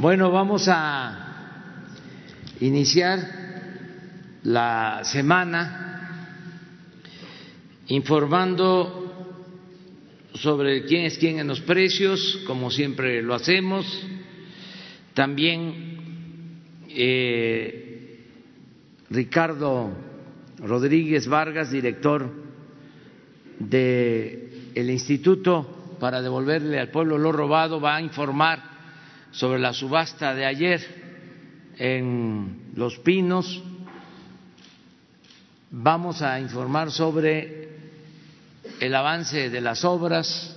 Bueno, vamos a iniciar la semana informando sobre quién es quién en los precios, como siempre lo hacemos. También eh, Ricardo Rodríguez Vargas, director del el Instituto para devolverle al pueblo lo robado, va a informar sobre la subasta de ayer en Los Pinos. Vamos a informar sobre el avance de las obras,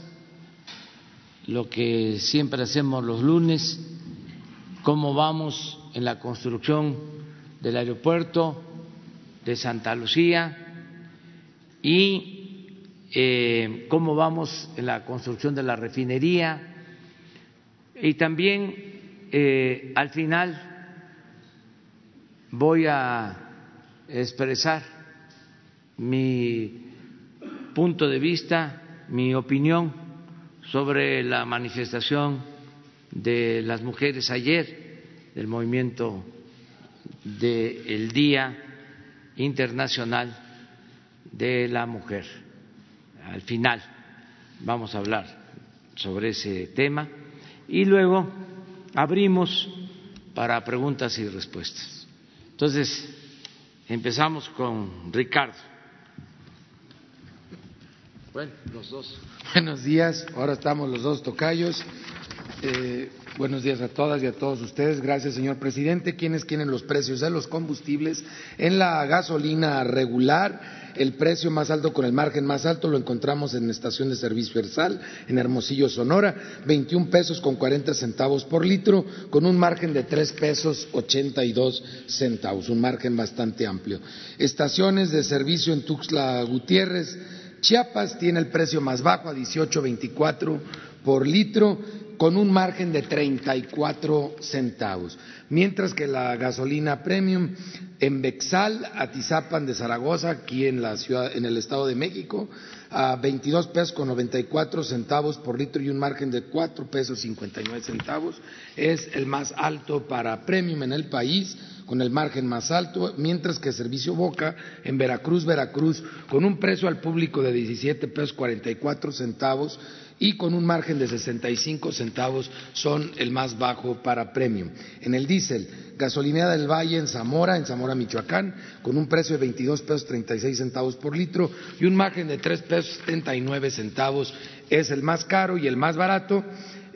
lo que siempre hacemos los lunes, cómo vamos en la construcción del aeropuerto de Santa Lucía y eh, cómo vamos en la construcción de la refinería y también eh, al final voy a expresar mi punto de vista, mi opinión sobre la manifestación de las mujeres ayer, del movimiento del Día Internacional de la Mujer. Al final vamos a hablar sobre ese tema y luego abrimos para preguntas y respuestas. Entonces, empezamos con Ricardo. Bueno, los dos. Buenos días, ahora estamos los dos tocayos. Eh, buenos días a todas y a todos ustedes. Gracias, señor presidente. ¿Quiénes quieren los precios de los combustibles? En la gasolina regular, el precio más alto con el margen más alto lo encontramos en estación de servicio Ersal, en Hermosillo, Sonora, 21 pesos con 40 centavos por litro, con un margen de 3 pesos 82 centavos, un margen bastante amplio. Estaciones de servicio en Tuxtla Gutiérrez, Chiapas tiene el precio más bajo a 18.24 por litro con un margen de 34 centavos, mientras que la gasolina premium en Bexal, Atizapan de Zaragoza, aquí en la ciudad, en el Estado de México, a 22 pesos con 94 centavos por litro y un margen de 4 pesos 59 centavos, es el más alto para premium en el país con el margen más alto, mientras que Servicio Boca en Veracruz, Veracruz, con un precio al público de 17 pesos 44 centavos, y con un margen de 65 centavos son el más bajo para premium. En el diésel, gasolinera del Valle en Zamora, en Zamora, Michoacán, con un precio de 22 pesos 36 centavos por litro y un margen de 3 pesos 79 centavos es el más caro y el más barato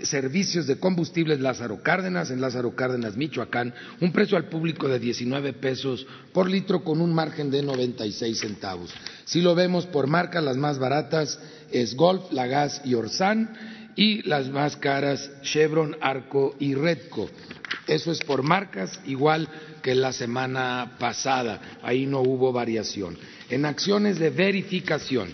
servicios de combustibles Lázaro Cárdenas, en Lázaro Cárdenas, Michoacán, un precio al público de 19 pesos por litro con un margen de 96 centavos. Si lo vemos por marca, las más baratas es Golf, Lagas y Orsan y las más caras Chevron, Arco y Redco. Eso es por marcas, igual que la semana pasada. Ahí no hubo variación. En acciones de verificación,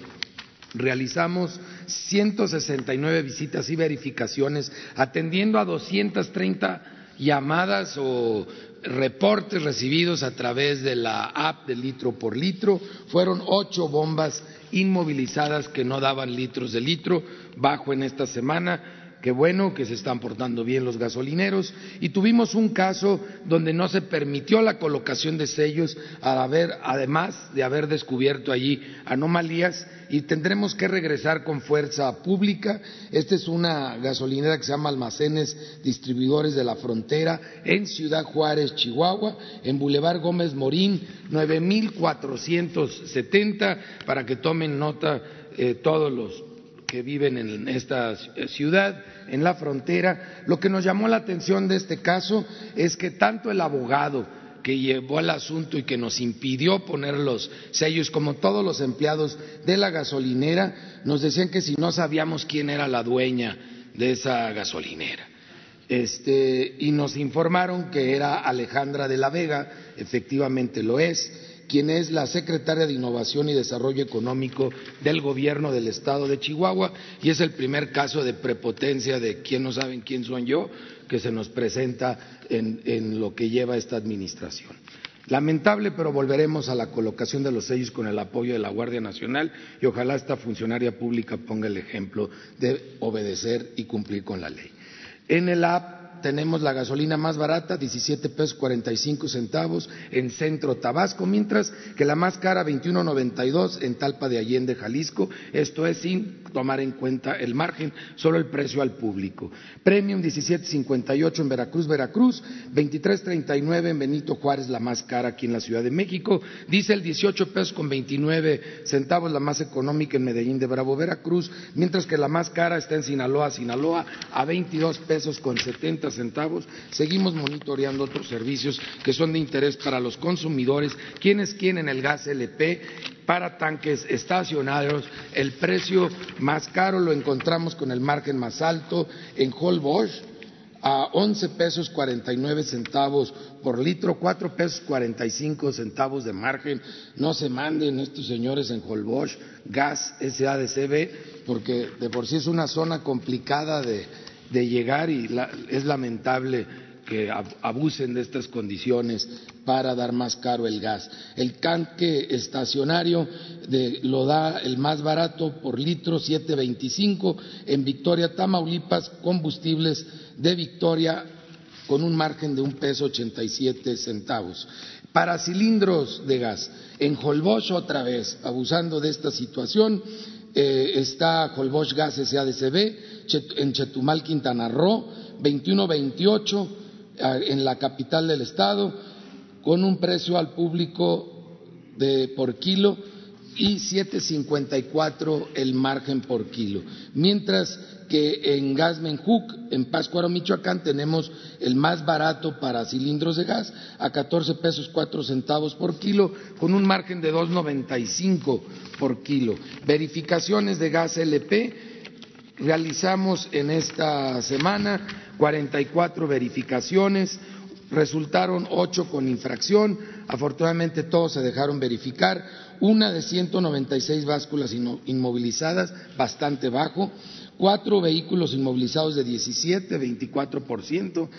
realizamos 169 visitas y verificaciones, atendiendo a 230 llamadas o reportes recibidos a través de la app de litro por litro. Fueron ocho bombas inmovilizadas que no daban litros de litro bajo en esta semana qué bueno que se están portando bien los gasolineros y tuvimos un caso donde no se permitió la colocación de sellos además de haber descubierto allí anomalías y tendremos que regresar con fuerza pública. Esta es una gasolinera que se llama Almacenes Distribuidores de la Frontera en Ciudad Juárez, Chihuahua, en Boulevard Gómez Morín, 9470, para que tomen nota eh, todos los que viven en esta ciudad, en la frontera. Lo que nos llamó la atención de este caso es que tanto el abogado que llevó el asunto y que nos impidió poner los sellos, como todos los empleados de la gasolinera, nos decían que si no sabíamos quién era la dueña de esa gasolinera. Este, y nos informaron que era Alejandra de la Vega, efectivamente lo es, quien es la secretaria de Innovación y Desarrollo Económico del Gobierno del Estado de Chihuahua, y es el primer caso de prepotencia de quien no saben quién soy yo que se nos presenta en, lo que lleva esta administración. Lamentable, pero volveremos a la colocación de los sellos con el apoyo de la Guardia Nacional y ojalá esta funcionaria pública ponga el ejemplo de obedecer y cumplir con la ley. En el app tenemos la gasolina más barata, 17 pesos 45 centavos en Centro Tabasco, mientras que la más cara, 21.92 en Talpa de Allende, Jalisco. Esto es sin tomar en cuenta el margen, solo el precio al público. Premium 17.58 en Veracruz, Veracruz, 23.39 en Benito Juárez, la más cara aquí en la Ciudad de México. Dice el 18 pesos con 29 centavos, la más económica en Medellín de Bravo, Veracruz, mientras que la más cara está en Sinaloa, Sinaloa, a 22 pesos con 70 centavos. Seguimos monitoreando otros servicios que son de interés para los consumidores, quienes quieren el gas LP para tanques estacionarios. El precio más caro lo encontramos con el margen más alto en Holbox a 11 pesos 49 centavos por litro, 4 pesos 45 centavos de margen. No se manden estos señores en Holbox, gas SADCB, porque de por sí es una zona complicada de, de llegar y es lamentable que abusen de estas condiciones para dar más caro el gas. El tanque estacionario lo da el más barato por litro, 7.25. En Victoria, Tamaulipas, combustibles de Victoria con un margen de un peso 87 centavos. Para cilindros de gas, en Holbox otra vez, abusando de esta situación, eh, está Holbox Gas SADCB, en Chetumal, Quintana Roo, 21.28 en la capital del estado, con un precio al público de por kilo y 7.54 el margen por kilo. Mientras que en Gasmenhook, en Pátzcuaro, Michoacán, tenemos el más barato para cilindros de gas a 14 pesos 4 centavos por kilo, con un margen de 2.95 por kilo. Verificaciones de gas LP realizamos en esta semana 44 verificaciones, resultaron ocho con infracción, afortunadamente todos se dejaron verificar, una de 196 básculas inmovilizadas, bastante bajo, cuatro vehículos inmovilizados de 17, 24%,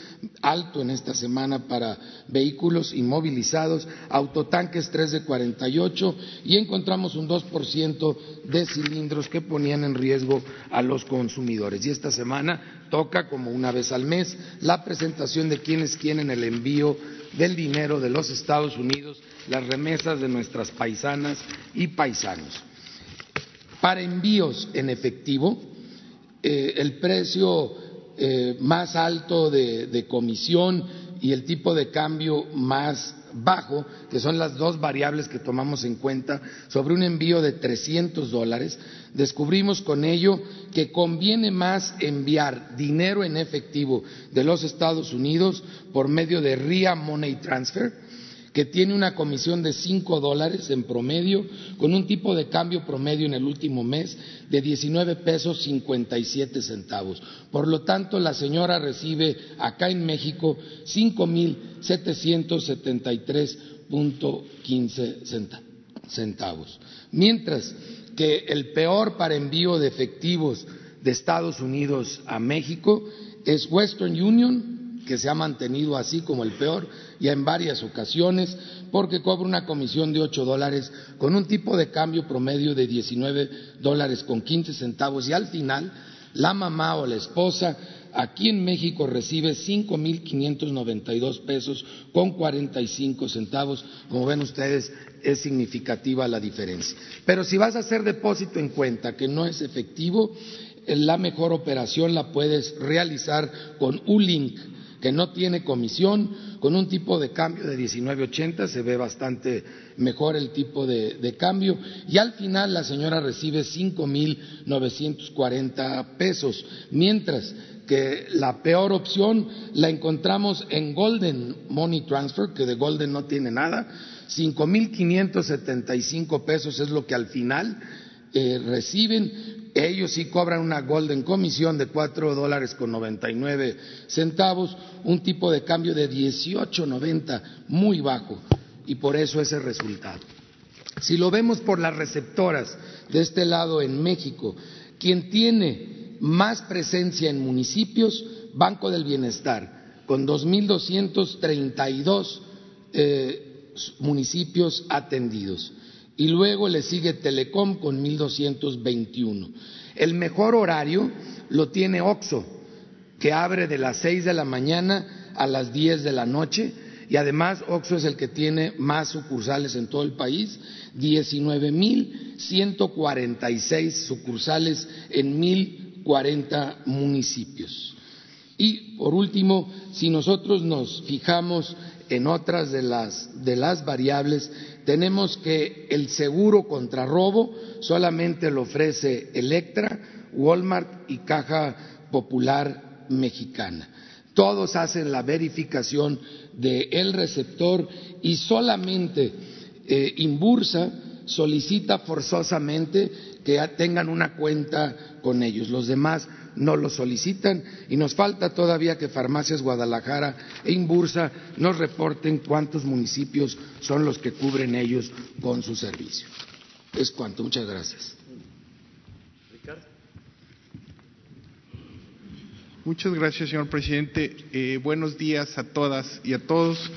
alto en esta semana para vehículos inmovilizados, autotanques 3 de 48 y encontramos un 2% de cilindros que ponían en riesgo a los consumidores. Y esta semana toca, como una vez al mes, la presentación de quienes quieren el envío del dinero de los Estados Unidos, las remesas de nuestras paisanas y paisanos. Para envíos en efectivo, eh, el precio eh, más alto de, comisión y el tipo de cambio más bajo, que son las dos variables que tomamos en cuenta sobre un envío de 300 dólares, descubrimos con ello que conviene más enviar dinero en efectivo de los Estados Unidos por medio de RIA Money Transfer que tiene una comisión de cinco dólares en promedio, con un tipo de cambio promedio en el último mes de 19 pesos 57 centavos. Por lo tanto, la señora recibe acá en México cinco mil quince centavos. Mientras que el peor para envío de efectivos de Estados Unidos a México es Western Union, que se ha mantenido así como el peor ya en varias ocasiones, porque cobra una comisión de ocho dólares con un tipo de cambio promedio de 19 dólares con 15 centavos y al final la mamá o la esposa aquí en México recibe cinco mil quinientos noventa y dos pesos con cuarenta y cinco centavos. Como ven ustedes, es significativa la diferencia. Pero si vas a hacer depósito en cuenta que no es efectivo, la mejor operación la puedes realizar con U-Link que no tiene comisión, con un tipo de cambio de 19.80, se ve bastante mejor el tipo de, cambio, y al final la señora recibe 5.940 pesos, mientras que la peor opción la encontramos en Golden Money Transfer, que de Golden no tiene nada, 5.575 pesos es lo que al final eh, reciben ellos sí cobran una golden comisión de cuatro dólares con noventa y nueve centavos, un tipo de cambio de dieciocho noventa, muy bajo, y por eso ese resultado. Si lo vemos por las receptoras de este lado en México, quien tiene más presencia en municipios, Banco del Bienestar, con dos mil doscientos treinta y dos eh, municipios atendidos y luego le sigue Telecom con 1221. El mejor horario lo tiene OXO que abre de las 6 de la mañana a las 10 de la noche y además Oxxo es el que tiene más sucursales en todo el país, 19.146 sucursales en 1.040 municipios. Y por último, si nosotros nos fijamos en otras de las, de las variables, tenemos que el seguro contra robo solamente lo ofrece Electra, Walmart y Caja Popular Mexicana. Todos hacen la verificación del receptor y solamente eh, Inbursa solicita forzosamente que tengan una cuenta con ellos. Los demás no lo solicitan y nos falta todavía que Farmacias Guadalajara e Inbursa nos reporten cuántos municipios son los que cubren ellos con su servicio. Es cuanto. Muchas gracias. Muchas gracias, señor presidente. Eh, buenos días a todas y a todos.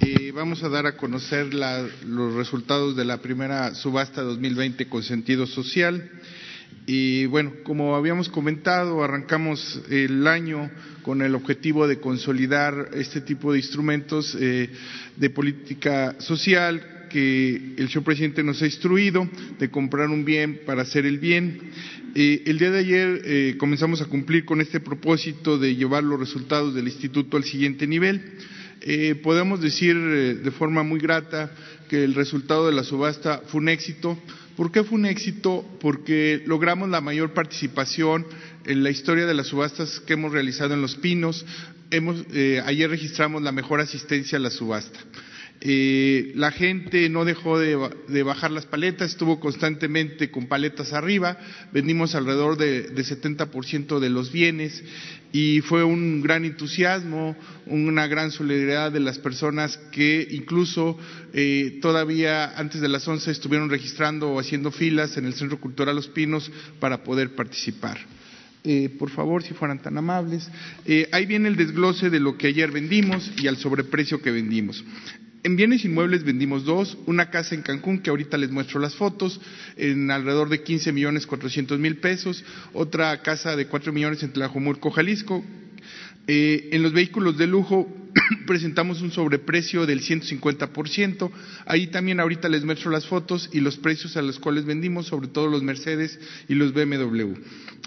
Eh, vamos a dar a conocer los resultados de la primera subasta 2020 con sentido social. Y bueno, como habíamos comentado, arrancamos el año con el objetivo de consolidar este tipo de instrumentos eh, de política social que el señor presidente nos ha instruido de comprar un bien para hacer el bien. Eh, el día de ayer eh, comenzamos a cumplir con este propósito de llevar los resultados del instituto al siguiente nivel. Podemos decir de forma muy grata que el resultado de la subasta fue un éxito. ¿Por qué fue un éxito? Porque logramos la mayor participación en la historia de las subastas que hemos realizado en Los Pinos. ayer registramos la mejor asistencia a la subasta. Eh, la gente no dejó de, bajar las paletas, estuvo constantemente con paletas arriba, vendimos alrededor de, de 70% de los bienes y fue un gran entusiasmo, una gran solidaridad de las personas que incluso eh, todavía antes de las 11 estuvieron registrando o haciendo filas en el Centro Cultural Los Pinos para poder participar. Eh, por favor, si fueran tan amables. ahí viene el desglose de lo que ayer vendimos y al sobreprecio que vendimos. En bienes inmuebles vendimos dos, una casa en Cancún, que ahorita les muestro las fotos, en alrededor de 15 millones 400 mil pesos, otra casa de 4 millones en Tlajomulco, Jalisco. Eh, en los vehículos de lujo presentamos un sobreprecio del 150%. Ahí también ahorita les muestro las fotos y los precios a los cuales vendimos, sobre todo los Mercedes y los BMW.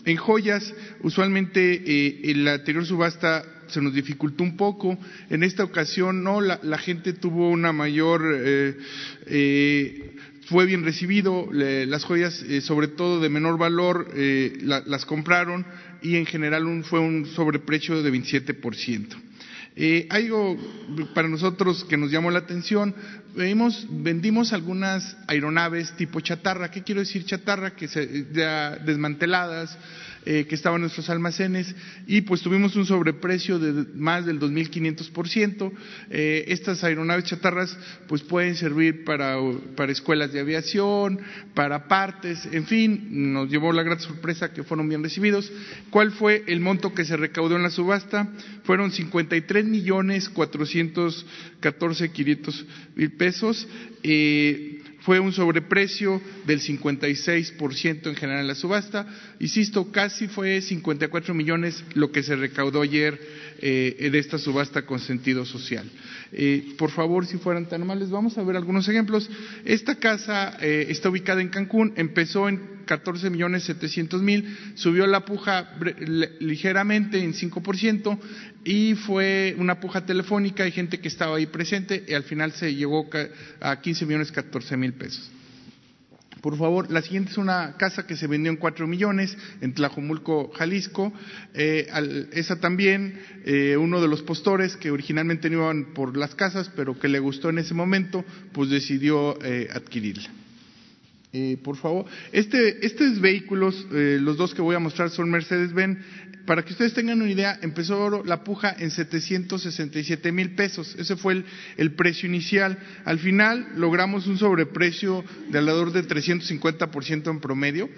En joyas, usualmente eh, en la anterior subasta se nos dificultó un poco. En esta ocasión no, la, gente tuvo una mayor, eh, eh, fue bien recibido, las joyas eh, sobre todo de menor valor las compraron y en general fue un sobreprecio de 27%. Eh, algo para nosotros que nos llamó la atención, vendimos algunas aeronaves tipo chatarra. ¿Qué quiero decir chatarra? Que se, ya desmanteladas, eh, que estaban nuestros almacenes y pues tuvimos un sobreprecio de más del 2.500%. Eh, estas aeronaves chatarras pues pueden servir para, para escuelas de aviación, para partes, en fin, nos llevó la gran sorpresa que fueron bien recibidos. ¿Cuál fue el monto que se recaudó en la subasta? Fueron 53 millones 414 mil pesos. Eh, fue un sobreprecio del 56% en general en la subasta. Insisto, casi fue 54 millones lo que se recaudó ayer eh, de esta subasta con sentido social. Eh, por favor, si fueran tan amables, vamos a ver algunos ejemplos. Esta casa eh, está ubicada en Cancún, empezó en 14 millones 700 mil, subió la puja ligeramente en 5% y fue una puja telefónica, hay gente que estaba ahí presente y al final se llegó a 15 millones 14 mil pesos. Por favor, la siguiente es una casa que se vendió en cuatro millones en Tlajomulco, Jalisco. Eh, esa también, eh, uno de los postores que originalmente no iban por las casas, pero que le gustó en ese momento, pues decidió eh, adquirirla. Por favor, este, estos vehículos, los dos que voy a mostrar son Mercedes-Benz para que ustedes tengan una idea, empezó la puja en 767 mil pesos. Ese fue el, precio inicial. Al final logramos un sobreprecio de alrededor de 350% en promedio.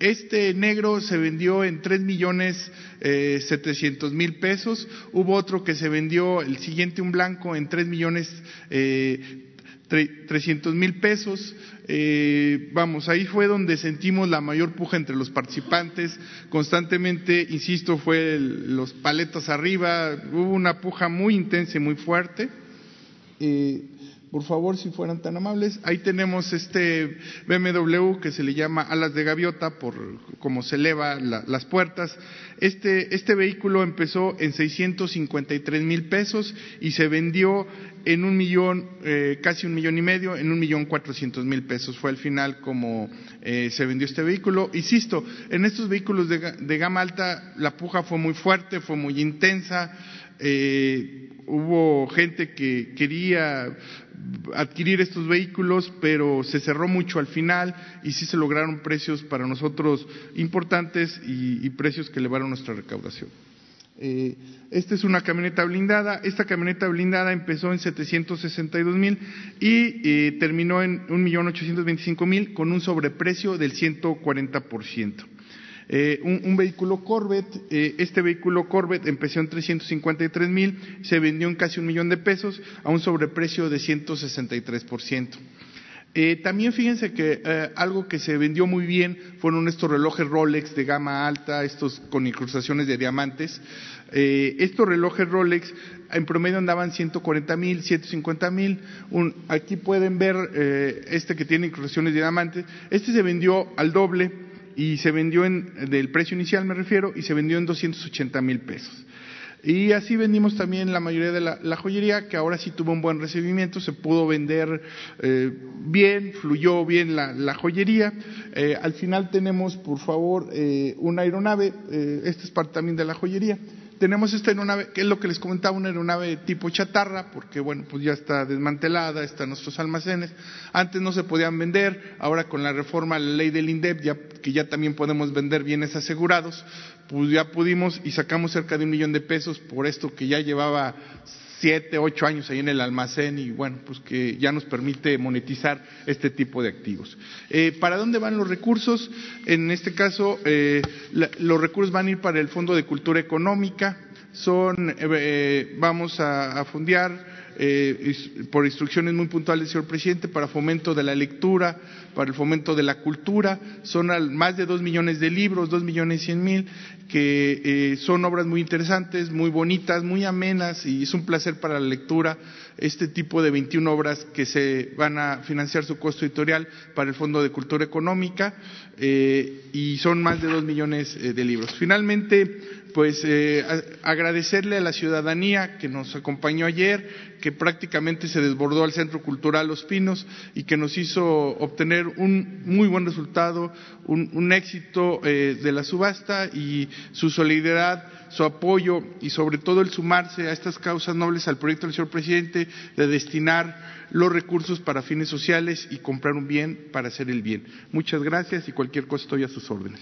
Este negro se vendió en 3 millones eh, 700 mil pesos. Hubo otro que se vendió, el siguiente, un blanco, en 3 millones eh, 300 mil pesos. Eh, vamos, ahí fue donde sentimos la mayor puja entre los participantes. Constantemente, insisto, fue los paletas arriba, hubo una puja muy intensa y muy fuerte. Eh, por favor, si fueran tan amables. Ahí tenemos este BMW que se le llama alas de gaviota por cómo se eleva las puertas. Este, este vehículo empezó en 653 mil pesos y se vendió en un millón, eh, casi un millón y medio, en un millón cuatrocientos mil pesos. Fue al final como eh, se vendió este vehículo. Insisto, en estos vehículos de, de gama alta la puja fue muy fuerte, fue muy intensa. Eh, hubo gente que quería adquirir estos vehículos, pero se cerró mucho al final y sí se lograron precios para nosotros importantes y, precios que elevaron nuestra recaudación. Eh, esta es una camioneta blindada. Esta camioneta blindada empezó en 762 mil y eh, terminó en 1.825.000 con un sobreprecio del 140%. Eh, un, vehículo Corvette, eh, este vehículo Corvette empezó en 353 mil, se vendió en casi un millón de pesos a un sobreprecio de 163%. Eh, también fíjense que eh, algo que se vendió muy bien fueron estos relojes Rolex de gama alta, estos con incrustaciones de diamantes. estos relojes Rolex en promedio andaban 140 mil, 150 mil. Aquí pueden ver este que tiene incrustaciones de diamantes. Este se vendió al doble y se vendió en, del precio inicial me refiero, y se vendió en 280 mil pesos. Y así vendimos también la mayoría de la, joyería, que ahora sí tuvo un buen recibimiento, se pudo vender eh, bien, fluyó bien la, joyería. Eh, al final tenemos, por favor, eh, una aeronave, esta es parte también de la joyería tenemos esta aeronave, que es lo que les comentaba, una aeronave tipo chatarra, porque bueno, pues ya está desmantelada, está en nuestros almacenes. Antes no se podían vender, ahora con la reforma a la ley del INDEP, ya, que ya también podemos vender bienes asegurados, pues ya pudimos y sacamos cerca de un millón de pesos por esto que ya llevaba siete, ocho años ahí en el almacén y bueno, pues que ya nos permite monetizar este tipo de activos. Eh, ¿Para dónde van los recursos? En este caso, eh, los recursos van a ir para el Fondo de Cultura Económica, son, eh, vamos a, a fondear por instrucciones muy puntuales señor presidente, para fomento de la lectura, para el fomento de la cultura. Son más de dos millones de libros, dos millones cien mil, que eh, son obras muy interesantes, muy bonitas, muy amenas y es un placer para la lectura este tipo de 21 obras que se van a financiar su costo editorial para el Fondo de Cultura Económica eh, y son más de dos millones eh, de libros. Finalmente, pues agradecerle a la ciudadanía que nos acompañó ayer, que prácticamente se desbordó al Centro Cultural Los Pinos y que nos hizo obtener un muy buen resultado, un, éxito eh, de la subasta y su solidaridad, su apoyo y sobre todo el sumarse a estas causas nobles al proyecto del señor presidente de destinar los recursos para fines sociales y comprar un bien para hacer el bien. Muchas gracias y cualquier cosa estoy a sus órdenes.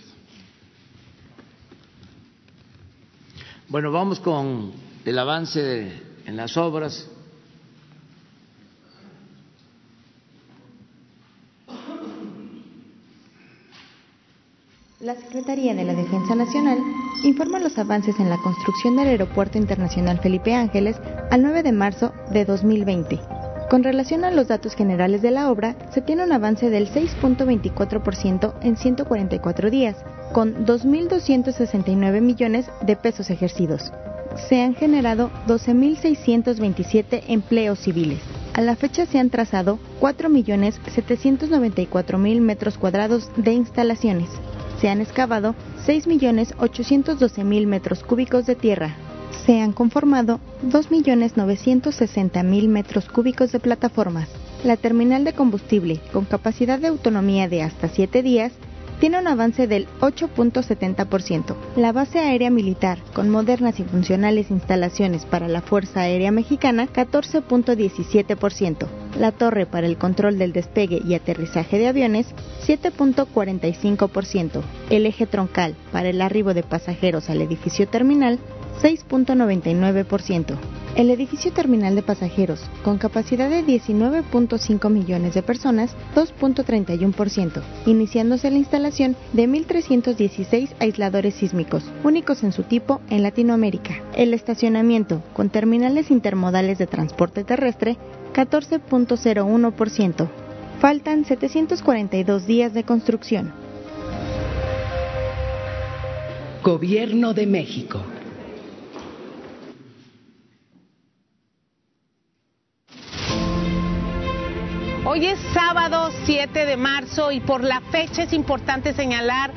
Bueno, vamos con el avance en las obras La Secretaría de la Defensa Nacional informa los avances en la construcción del Aeropuerto Internacional Felipe Ángeles al 9 de marzo de 2020. Con relación a los datos generales de la obra, se tiene un avance del 6.24% en 144 días, con 2.269 millones de pesos ejercidos. Se han generado 12.627 empleos civiles. A la fecha se han trazado 4.794.000 metros cuadrados de instalaciones se han excavado 6.812.000 metros cúbicos de tierra. Se han conformado 2.960.000 metros cúbicos de plataformas. La terminal de combustible, con capacidad de autonomía de hasta 7 días, tiene un avance del 8.70%. La base aérea militar, con modernas y funcionales instalaciones para la Fuerza Aérea Mexicana, 14.17%. La torre para el control del despegue y aterrizaje de aviones, 7.45%. El eje troncal para el arribo de pasajeros al edificio terminal, 6.99%. El edificio terminal de pasajeros, con capacidad de 19.5 millones de personas, 2.31%, iniciándose la instalación de 1.316 aisladores sísmicos, únicos en su tipo en Latinoamérica. El estacionamiento, con terminales intermodales de transporte terrestre, 14.01%. Faltan 742 días de construcción. Gobierno de México. Hoy es sábado 7 de marzo y por la fecha es importante señalar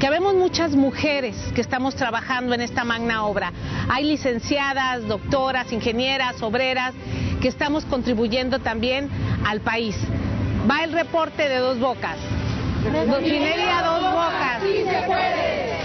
que vemos muchas mujeres que estamos trabajando en esta magna obra. Hay licenciadas, doctoras, ingenieras, obreras que estamos contribuyendo también al país. Va el reporte de dos bocas. Refinería dos bocas. Sí se puede.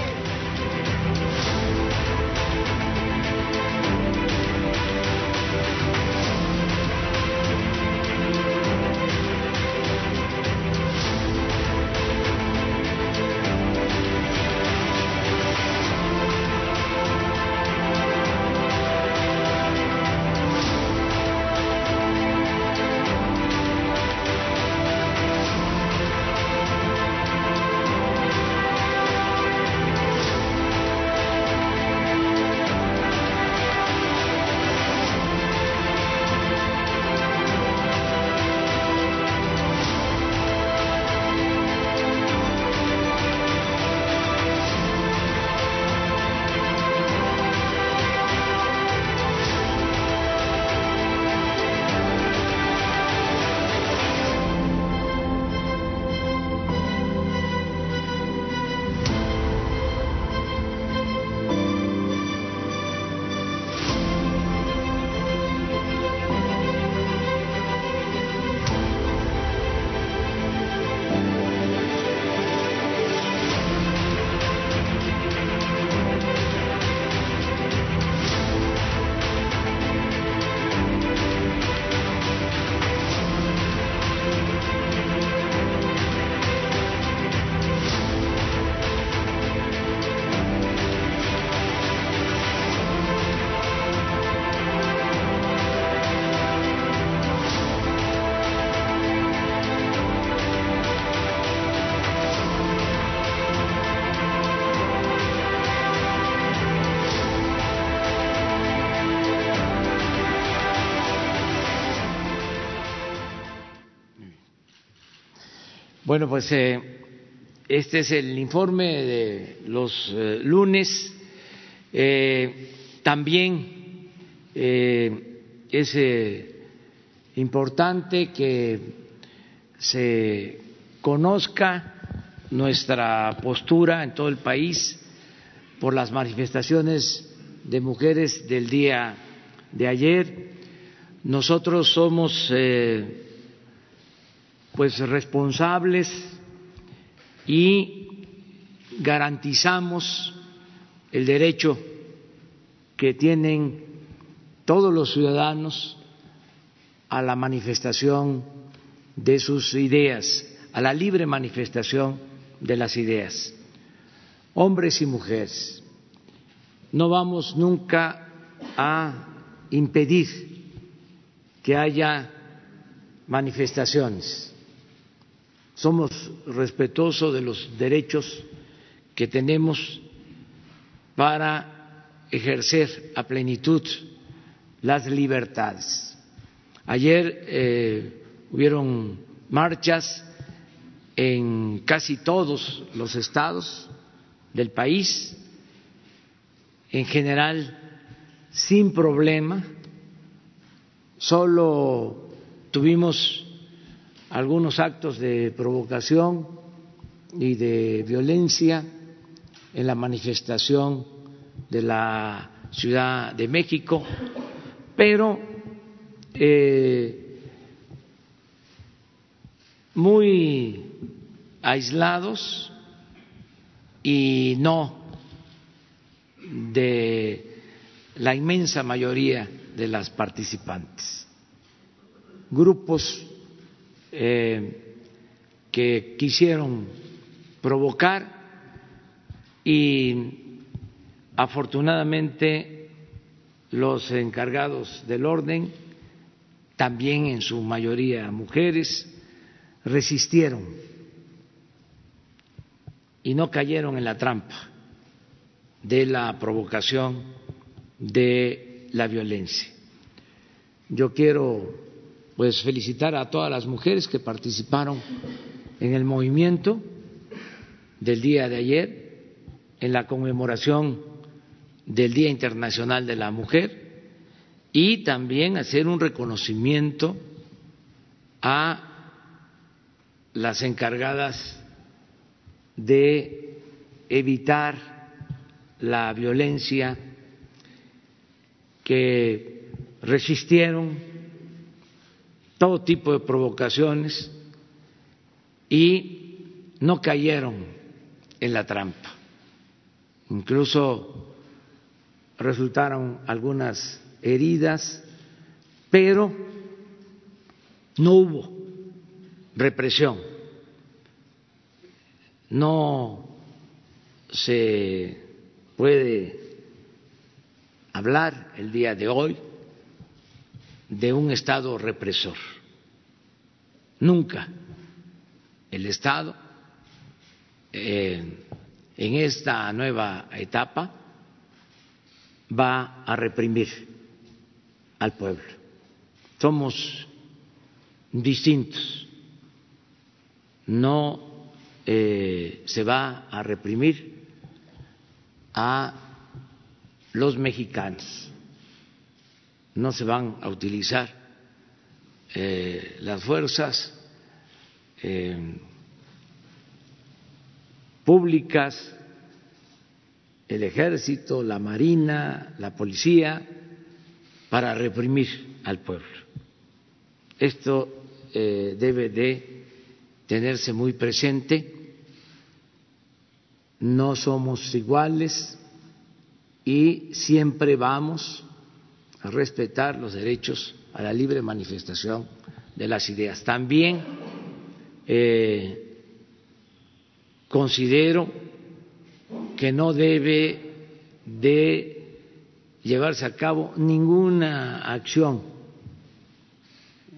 Bueno, pues eh, este es el informe de los eh, lunes. Eh, también es importante que se conozca nuestra postura en todo el país por las manifestaciones de mujeres del día de ayer. Nosotros somos pues responsables y garantizamos el derecho que tienen todos los ciudadanos a la manifestación de sus ideas, a la libre manifestación de las ideas, hombres y mujeres. No vamos nunca a impedir que haya manifestaciones somos respetuosos de los derechos que tenemos para ejercer a plenitud las libertades. Ayer eh, hubieron marchas en casi todos los estados del país, en general sin problema, solo tuvimos algunos actos de provocación y de violencia en la manifestación de la Ciudad de México, pero eh, muy aislados y no de la inmensa mayoría de las participantes. Grupos eh, que quisieron provocar y afortunadamente los encargados del orden, también en su mayoría mujeres, resistieron y no cayeron en la trampa de la provocación de la violencia. Yo quiero pues felicitar a todas las mujeres que participaron en el movimiento del día de ayer, en la conmemoración del Día Internacional de la Mujer y también hacer un reconocimiento a las encargadas de evitar la violencia, que resistieron todo tipo de provocaciones y no cayeron en la trampa. Incluso resultaron algunas heridas, pero no hubo represión, no se puede hablar el día de hoy de un Estado represor. Nunca el Estado eh, en esta nueva etapa va a reprimir al pueblo. Somos distintos. No eh, se va a reprimir a los mexicanos. No se van a utilizar eh, las fuerzas eh, públicas el ejército, la marina, la policía, para reprimir al pueblo. Esto eh, debe de tenerse muy presente. No somos iguales y siempre vamos a respetar los derechos a la libre manifestación de las ideas. También eh, considero que no debe de llevarse a cabo ninguna acción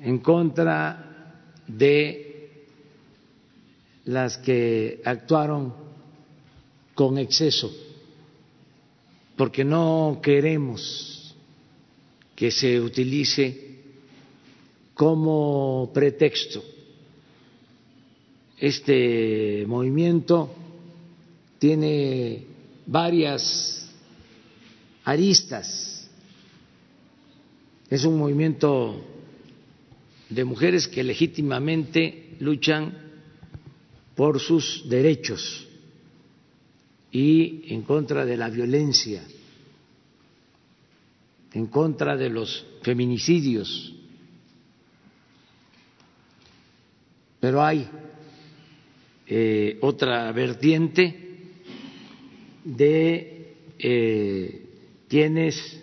en contra de las que actuaron con exceso, porque no queremos que se utilice como pretexto este movimiento tiene varias aristas. Es un movimiento de mujeres que legítimamente luchan por sus derechos y en contra de la violencia, en contra de los feminicidios. Pero hay eh, otra vertiente de eh, quienes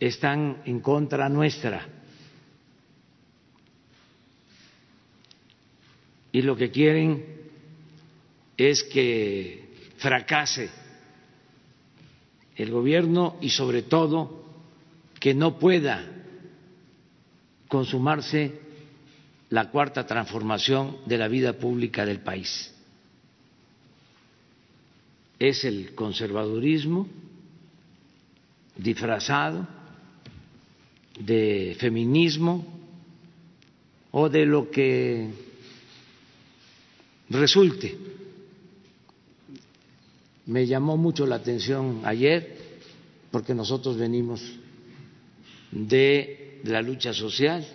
están en contra nuestra. Y lo que quieren es que fracase el gobierno y sobre todo que no pueda consumarse la cuarta transformación de la vida pública del país es el conservadurismo disfrazado de feminismo o de lo que resulte. Me llamó mucho la atención ayer porque nosotros venimos de la lucha social,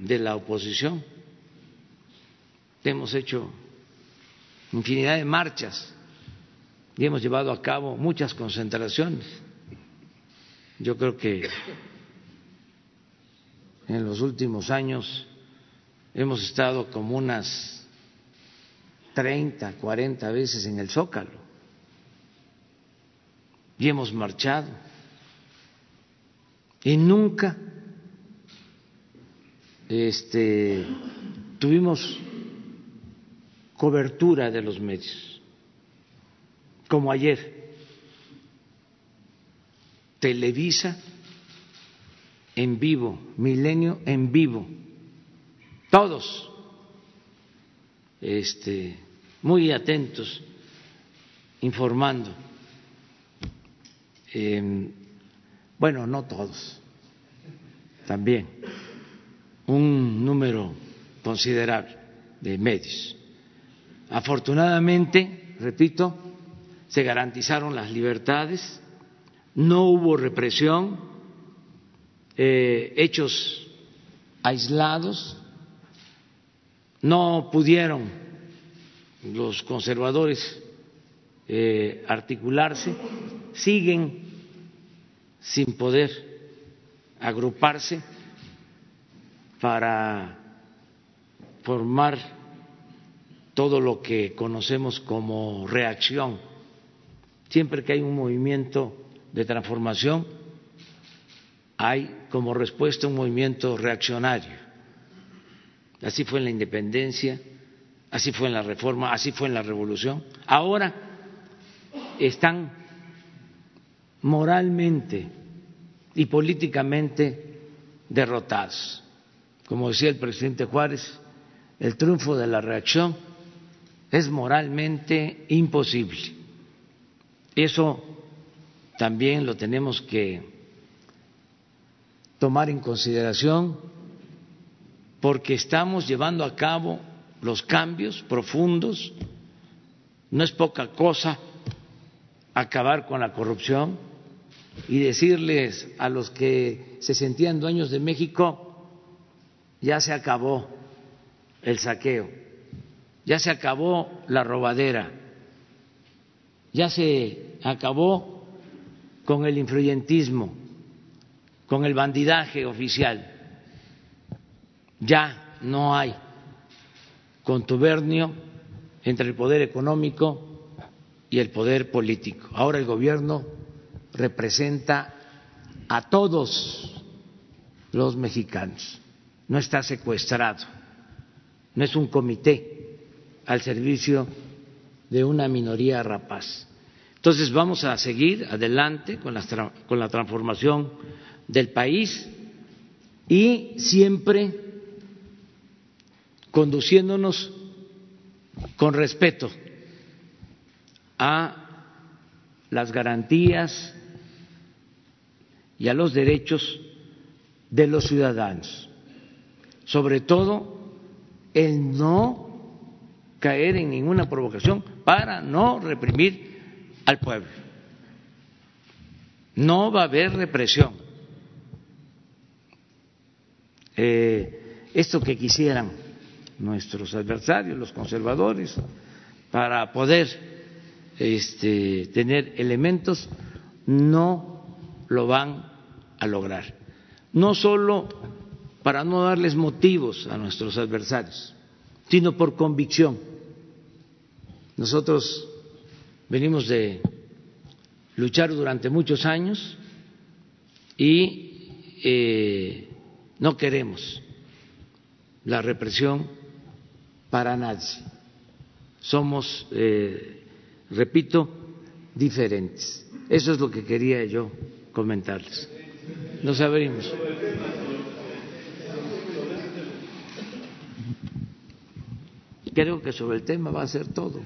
de la oposición. Hemos hecho infinidad de marchas y hemos llevado a cabo muchas concentraciones. Yo creo que en los últimos años hemos estado como unas 30, 40 veces en el Zócalo y hemos marchado y nunca este, tuvimos cobertura de los medios como ayer. Televisa en vivo, Milenio en vivo, todos este, muy atentos, informando. Em, bueno, no todos, también. Un número considerable de medios. Afortunadamente, repito, se garantizaron las libertades, no hubo represión, eh, hechos aislados, no pudieron los conservadores eh, articularse, siguen sin poder agruparse para formar todo lo que conocemos como reacción. Siempre que hay un movimiento de transformación, hay como respuesta un movimiento reaccionario. Así fue en la independencia, así fue en la reforma, así fue en la revolución. Ahora están moralmente y políticamente derrotados. Como decía el presidente Juárez, el triunfo de la reacción es moralmente imposible. Eso también lo tenemos que tomar en consideración porque estamos llevando a cabo los cambios profundos. No es poca cosa acabar con la corrupción y decirles a los que se sentían dueños de México, ya se acabó el saqueo ya se acabó la robadera, ya se acabó con el influyentismo, con el bandidaje oficial, ya no hay contubernio entre el poder económico y el poder político. Ahora el gobierno representa a todos los mexicanos, no está secuestrado, no es un comité al servicio de una minoría rapaz. Entonces vamos a seguir adelante con la, transformación del país y siempre conduciéndonos con respeto a las garantías y a los derechos de los ciudadanos, sobre todo el no caer en ninguna provocación para no reprimir al pueblo. No va a haber represión. Eh, esto que quisieran nuestros adversarios, los conservadores, para poder este, tener elementos, no lo van a lograr. No solo para no darles motivos a nuestros adversarios, sino por convicción nosotros venimos de luchar durante muchos años y eh, no queremos la represión para nadie. Somos, eh, repito, diferentes. Eso es lo que quería yo comentarles. Nos abrimos. Creo que sobre el tema va a ser todo.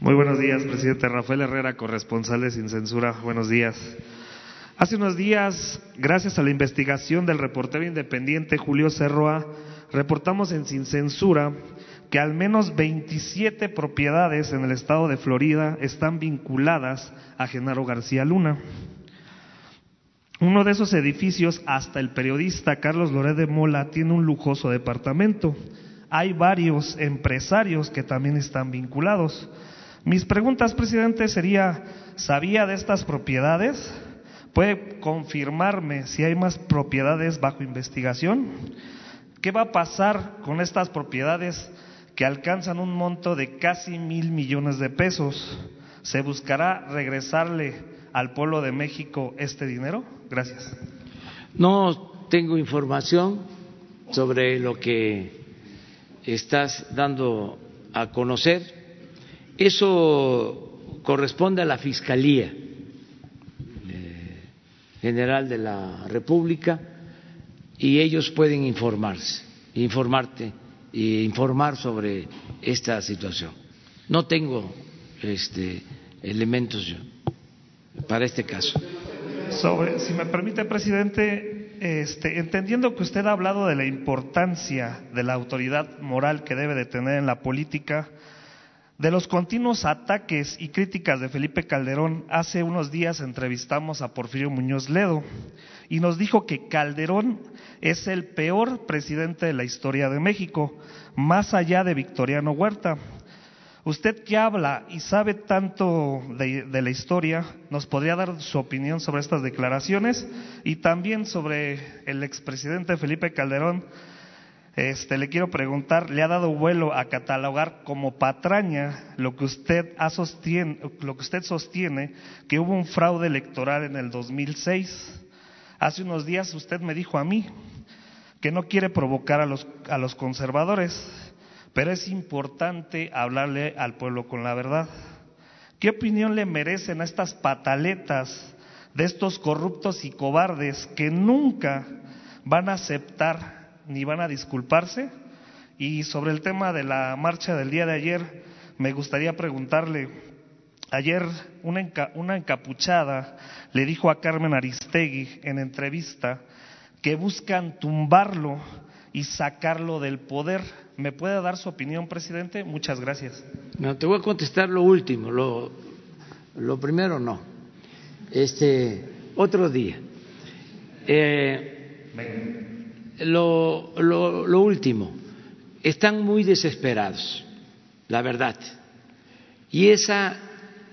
Muy buenos días, presidente Rafael Herrera, corresponsales sin censura. Buenos días. Hace unos días, gracias a la investigación del reportero independiente Julio Cerroa, reportamos en Sin Censura que al menos 27 propiedades en el estado de Florida están vinculadas a Genaro García Luna. Uno de esos edificios, hasta el periodista Carlos Loret de Mola, tiene un lujoso departamento. Hay varios empresarios que también están vinculados. Mis preguntas, presidente, sería, ¿sabía de estas propiedades? ¿Puede confirmarme si hay más propiedades bajo investigación? ¿Qué va a pasar con estas propiedades que alcanzan un monto de casi mil millones de pesos? ¿Se buscará regresarle al pueblo de México este dinero? Gracias. No tengo información sobre lo que estás dando a conocer eso corresponde a la Fiscalía eh, General de la República y ellos pueden informarse, informarte informar sobre esta situación. No tengo este, elementos yo para este caso. Sobre, si me permite, presidente, este, entendiendo que usted ha hablado de la importancia de la autoridad moral que debe de tener en la política, de los continuos ataques y críticas de Felipe Calderón, hace unos días entrevistamos a Porfirio Muñoz Ledo y nos dijo que Calderón es el peor presidente de la historia de México, más allá de Victoriano Huerta. Usted que habla y sabe tanto de, la historia, ¿nos podría dar su opinión sobre estas declaraciones? Y también sobre el expresidente Felipe Calderón, este, le quiero preguntar, ¿le ha dado vuelo a catalogar como patraña lo que usted sostiene, lo que usted sostiene que hubo un fraude electoral en el 2006? Hace unos días usted me dijo a mí que no quiere provocar a los, a los conservadores, pero es importante hablarle al pueblo con la verdad. ¿Qué opinión le merecen a estas pataletas de estos corruptos y cobardes que nunca van a aceptar ni van a disculparse? Y sobre el tema de la marcha del día de ayer, me gustaría preguntarle, ayer una, una encapuchada le dijo a Carmen Aristegui en entrevista que buscan tumbarlo y sacarlo del poder. ¿Me puede dar su opinión, presidente? Muchas gracias. No, te voy a contestar lo último, lo, primero no. Este, otro día. Eh, lo último, están muy desesperados, la verdad. Y esa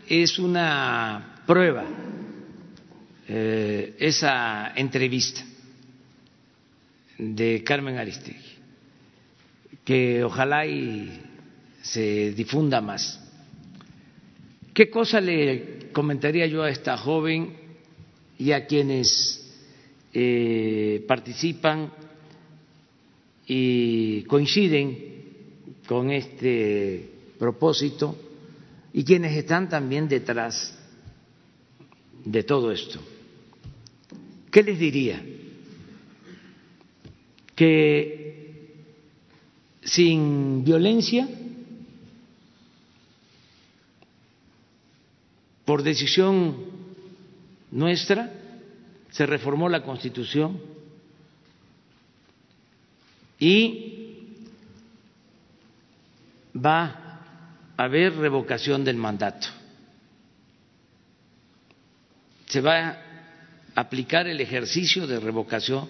es una prueba, eh, esa entrevista de Carmen Aristegui, que ojalá y se difunda más. ¿Qué cosa le comentaría yo a esta joven y a quienes eh, participan y coinciden con este propósito y quienes están también detrás de todo esto? ¿Qué les diría? Que sin violencia, por decisión nuestra, se reformó la Constitución y va a haber revocación del mandato. Se va a aplicar el ejercicio de revocación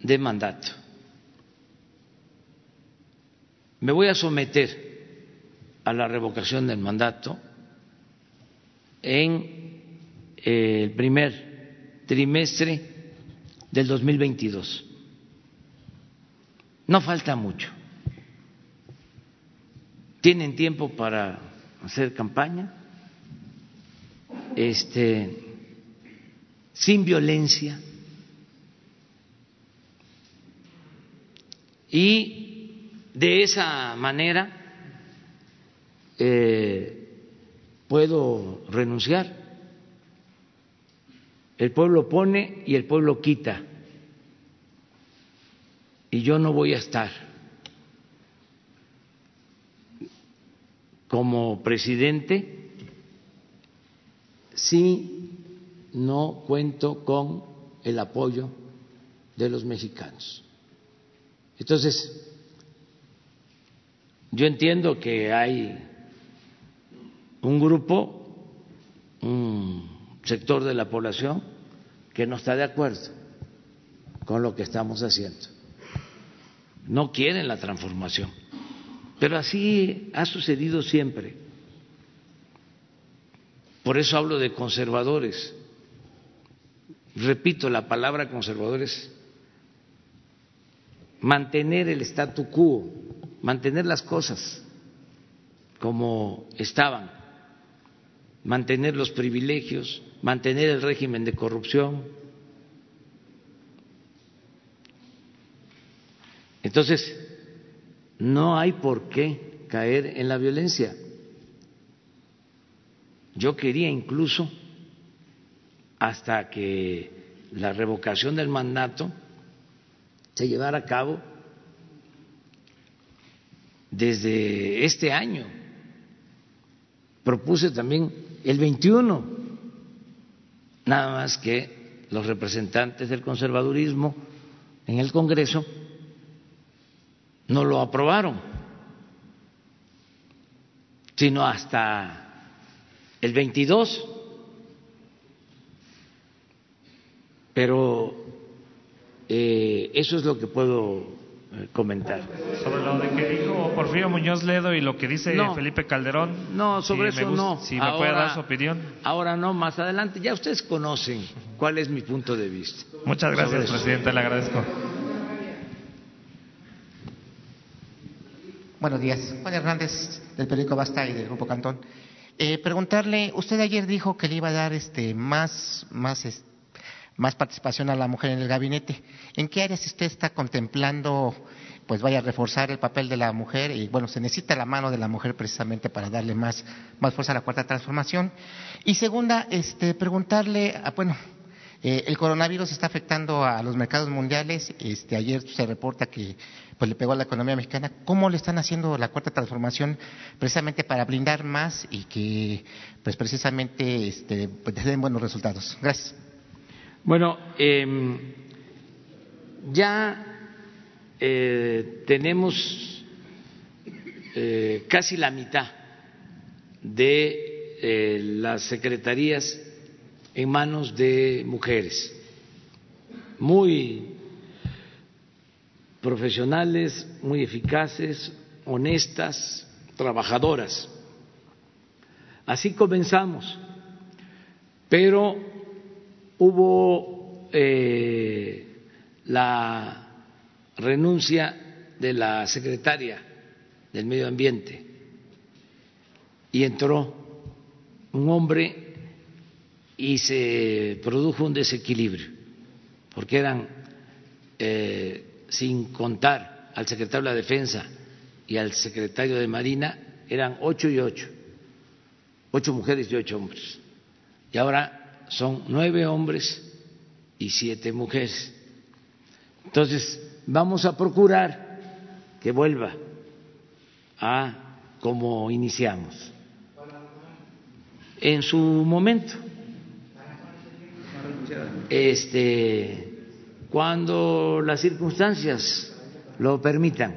de mandato me voy a someter a la revocación del mandato en eh, el primer trimestre del 2022. No falta mucho. Tienen tiempo para hacer campaña, este, sin violencia y de esa manera eh, puedo renunciar. El pueblo pone y el pueblo quita. Y yo no voy a estar como presidente si no cuento con el apoyo de los mexicanos. Entonces, yo entiendo que hay un grupo, un sector de la población que no está de acuerdo con lo que estamos haciendo. No quieren la transformación. Pero así ha sucedido siempre. Por eso hablo de conservadores. Repito, la palabra conservadores mantener el statu quo mantener las cosas como estaban, mantener los privilegios, mantener el régimen de corrupción. Entonces, no hay por qué caer en la violencia. yo quería incluso hasta que la revocación del mandato se llevara a cabo desde este año. Propuse también el 21, nada más que los representantes del conservadurismo en el Congreso no lo aprobaron, sino hasta el 22. Pero eh, eso es lo que puedo comentar. Sobre lo de que dijo Porfirio Muñoz Ledo y lo que dice Felipe Calderón. No, sobre si eso no. Si me puede dar su opinión. Ahora no, más adelante. Ya ustedes conocen cuál es mi punto de vista. Muchas gracias, presidente. Le agradezco. Buenos días. Juan Hernández, del periódico Basta y del Grupo Cantón. Eh, preguntarle, usted ayer dijo que le iba a dar este más, más, más participación a la mujer en el gabinete. ¿En qué áreas usted está contemplando, pues vaya a reforzar el papel de la mujer? Y bueno, se necesita la mano de la mujer precisamente para darle más, más fuerza a la cuarta transformación. Y segunda, este, preguntarle, ah, bueno, eh, el coronavirus está afectando a los mercados mundiales. Este, ayer se reporta que pues le pegó a la economía mexicana. ¿Cómo le están haciendo la cuarta transformación precisamente para blindar más y que pues precisamente este, pues, den buenos resultados? Gracias. Bueno, em, ya eh, tenemos eh, casi la mitad de eh, las secretarías en manos de mujeres. Muy profesionales, muy eficaces, honestas, trabajadoras. Así comenzamos, pero hubo eh, la renuncia de la secretaria del Medio Ambiente y entró un hombre y se produjo un desequilibrio, porque eran eh, sin contar al secretario de la Defensa y al secretario de Marina, eran ocho y ocho, ocho mujeres y ocho hombres. Y ahora son nueve hombres y siete mujeres. Entonces, vamos a procurar que vuelva a como iniciamos. En su momento. Este cuando las circunstancias lo permitan,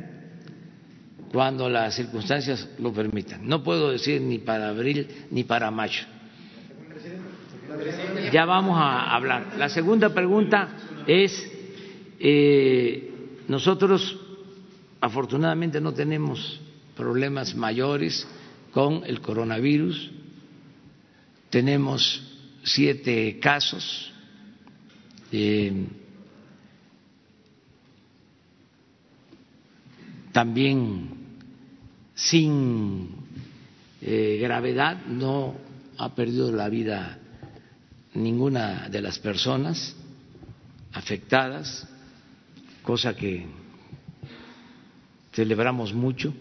cuando las circunstancias lo permitan. No puedo decir ni para abril ni para mayo. Ya vamos a hablar. La segunda pregunta es, eh, nosotros afortunadamente no tenemos problemas mayores con el coronavirus, tenemos siete casos. Eh, también sin eh, gravedad, no ha perdido la vida ninguna de las personas afectadas, cosa que celebramos mucho,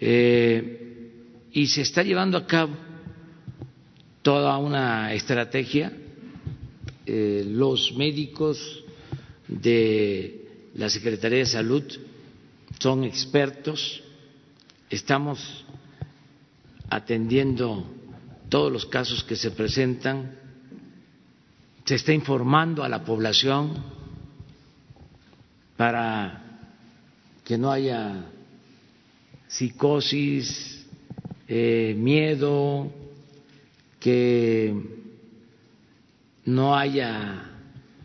eh, y se está llevando a cabo toda una estrategia. Eh, los médicos de la Secretaría de Salud son expertos, estamos atendiendo todos los casos que se presentan, se está informando a la población para que no haya psicosis, eh, miedo, que no haya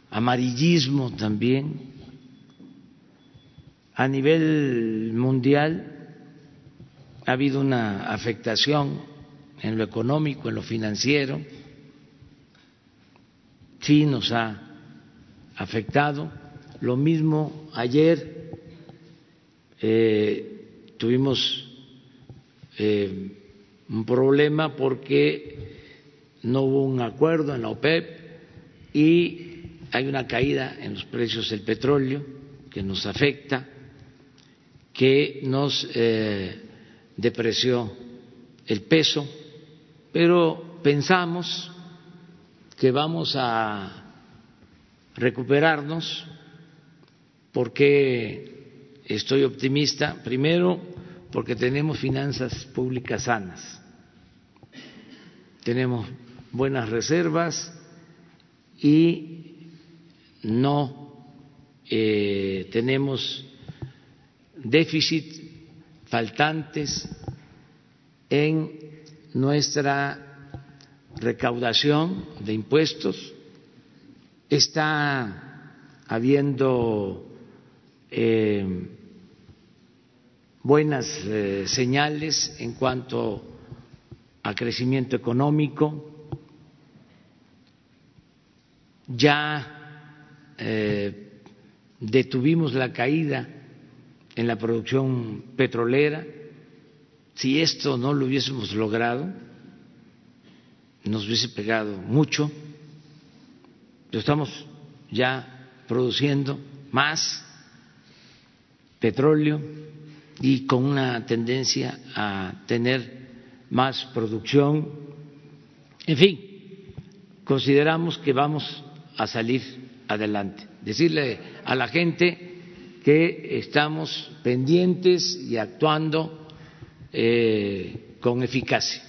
amarillismo también. A nivel mundial ha habido una afectación en lo económico, en lo financiero, sí nos ha afectado. Lo mismo ayer eh, tuvimos eh, un problema porque no hubo un acuerdo en la OPEP y hay una caída en los precios del petróleo que nos afecta que nos eh, depreció el peso pero pensamos que vamos a recuperarnos. Porque estoy optimista, primero porque tenemos finanzas públicas sanas, tenemos buenas reservas y no eh, tenemos déficit faltantes en nuestra recaudación de impuestos, está habiendo eh, buenas eh, señales en cuanto a crecimiento económico, ya eh, detuvimos la caída en la producción petrolera. Si esto no lo hubiésemos logrado, nos hubiese pegado mucho. Pero estamos ya produciendo más petróleo y con una tendencia a tener más producción. En fin, consideramos que vamos a salir adelante. Decirle a la gente que estamos pendientes y actuando eh, con eficacia.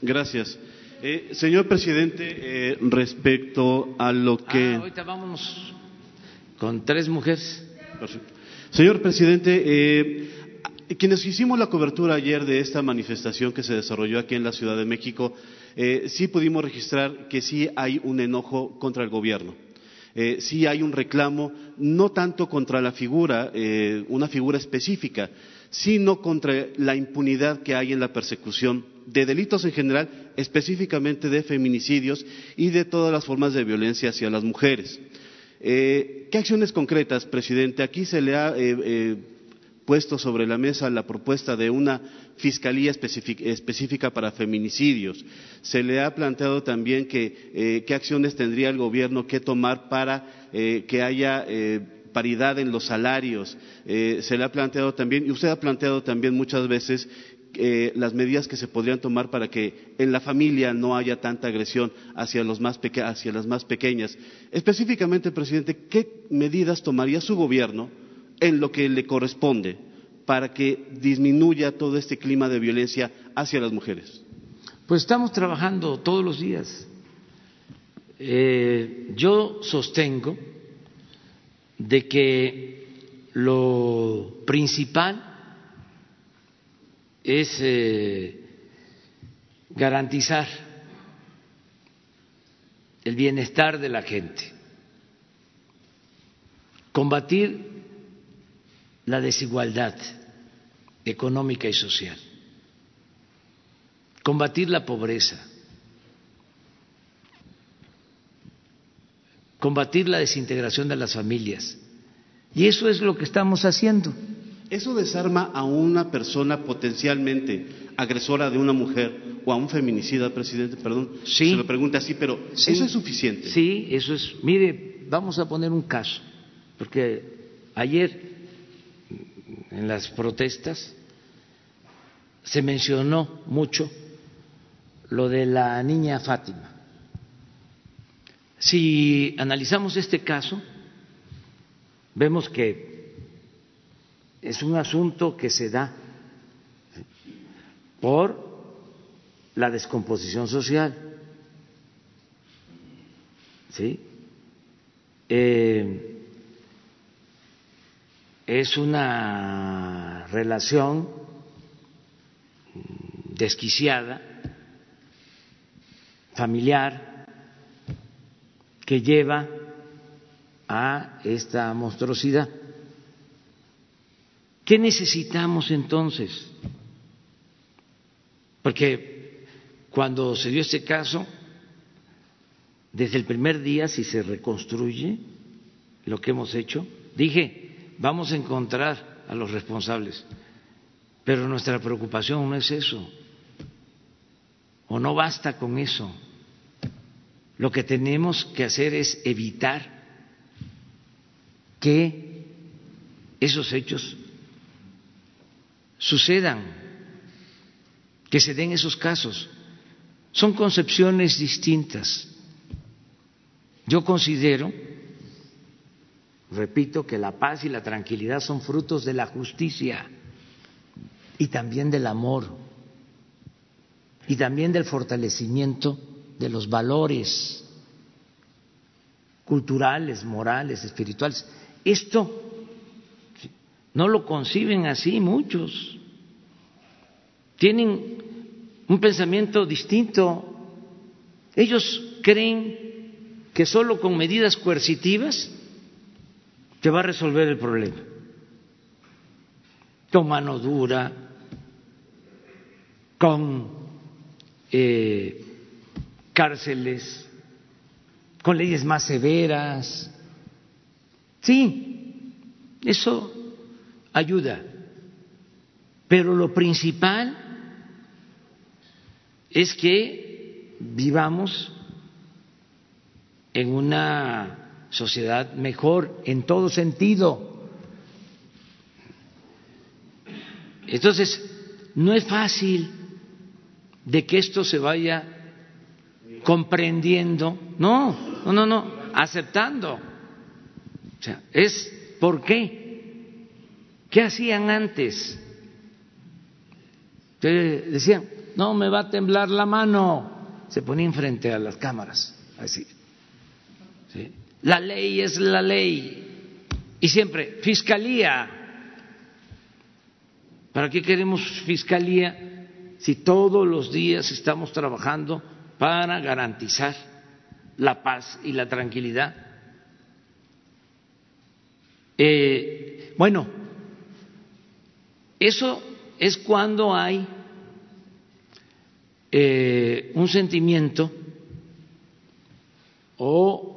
Gracias. Eh, señor presidente, eh, respecto a lo que. Ah, ahorita vámonos con tres mujeres. Perfecto. Señor presidente, eh, quienes hicimos la cobertura ayer de esta manifestación que se desarrolló aquí en la Ciudad de México, eh, sí pudimos registrar que sí hay un enojo contra el gobierno. Eh, sí hay un reclamo, no tanto contra la figura, eh, una figura específica, sino contra la impunidad que hay en la persecución de delitos en general, específicamente de feminicidios y de todas las formas de violencia hacia las mujeres. ¿Qué acciones concretas, presidente? Aquí se le ha puesto sobre la mesa la propuesta de una fiscalía específica para feminicidios. Se le ha planteado también que, eh, qué acciones tendría el gobierno que tomar para eh, que haya eh, paridad en los salarios. se le ha planteado también, y usted ha planteado también muchas veces las medidas que se podrían tomar para que en la familia no haya tanta agresión hacia, los más hacia las más pequeñas. Específicamente, presidente, ¿qué medidas tomaría su gobierno en lo que le corresponde para que disminuya todo este clima de violencia hacia las mujeres? Pues estamos trabajando todos los días. Eh, yo sostengo de que lo principal es eh, garantizar el bienestar de la gente, combatir la desigualdad económica y social, combatir la pobreza, combatir la desintegración de las familias. Y eso es lo que estamos haciendo. ¿Eso desarma a una persona potencialmente agresora de una mujer o a un feminicida, presidente? Perdón, sí. se lo pregunta así, pero ¿eso es suficiente? Sí, eso es. Mire, vamos a poner un caso, porque ayer en las protestas, se mencionó mucho lo de la niña Fátima. Si analizamos este caso, vemos que es un asunto que se da por la descomposición social. ¿Sí? Eh, es una relación desquiciada, familiar, que lleva a esta monstruosidad. ¿Qué necesitamos entonces? Porque cuando se dio este caso, desde el primer día, si se reconstruye lo que hemos hecho, dije, vamos a encontrar a los responsables. Pero nuestra preocupación no es eso, o no basta con eso. Lo que tenemos que hacer es evitar que esos hechos sucedan, que se den esos casos. Son concepciones distintas. Yo considero, repito, que la paz y la tranquilidad son frutos de la justicia y también del amor y también del fortalecimiento de los valores culturales, morales, espirituales. Esto no lo conciben así muchos. Tienen un pensamiento distinto. Ellos creen que solo con medidas coercitivas se va a resolver el problema. Con mano dura, con eh, cárceles, con leyes más severas. Sí, eso ayuda, pero lo principal es que vivamos en una sociedad mejor en todo sentido. Entonces, no es fácil de que esto se vaya comprendiendo, no, no, no, no, aceptando. O sea, es por qué. ¿Qué hacían antes? decían, no me va a temblar la mano. Se ponían frente a las cámaras, así. La ley es la ley. Y siempre, fiscalía. ¿Para qué queremos fiscalía si todos los días estamos trabajando para garantizar la paz y la tranquilidad? Eh, bueno, eso es cuando hay eh, un sentimiento o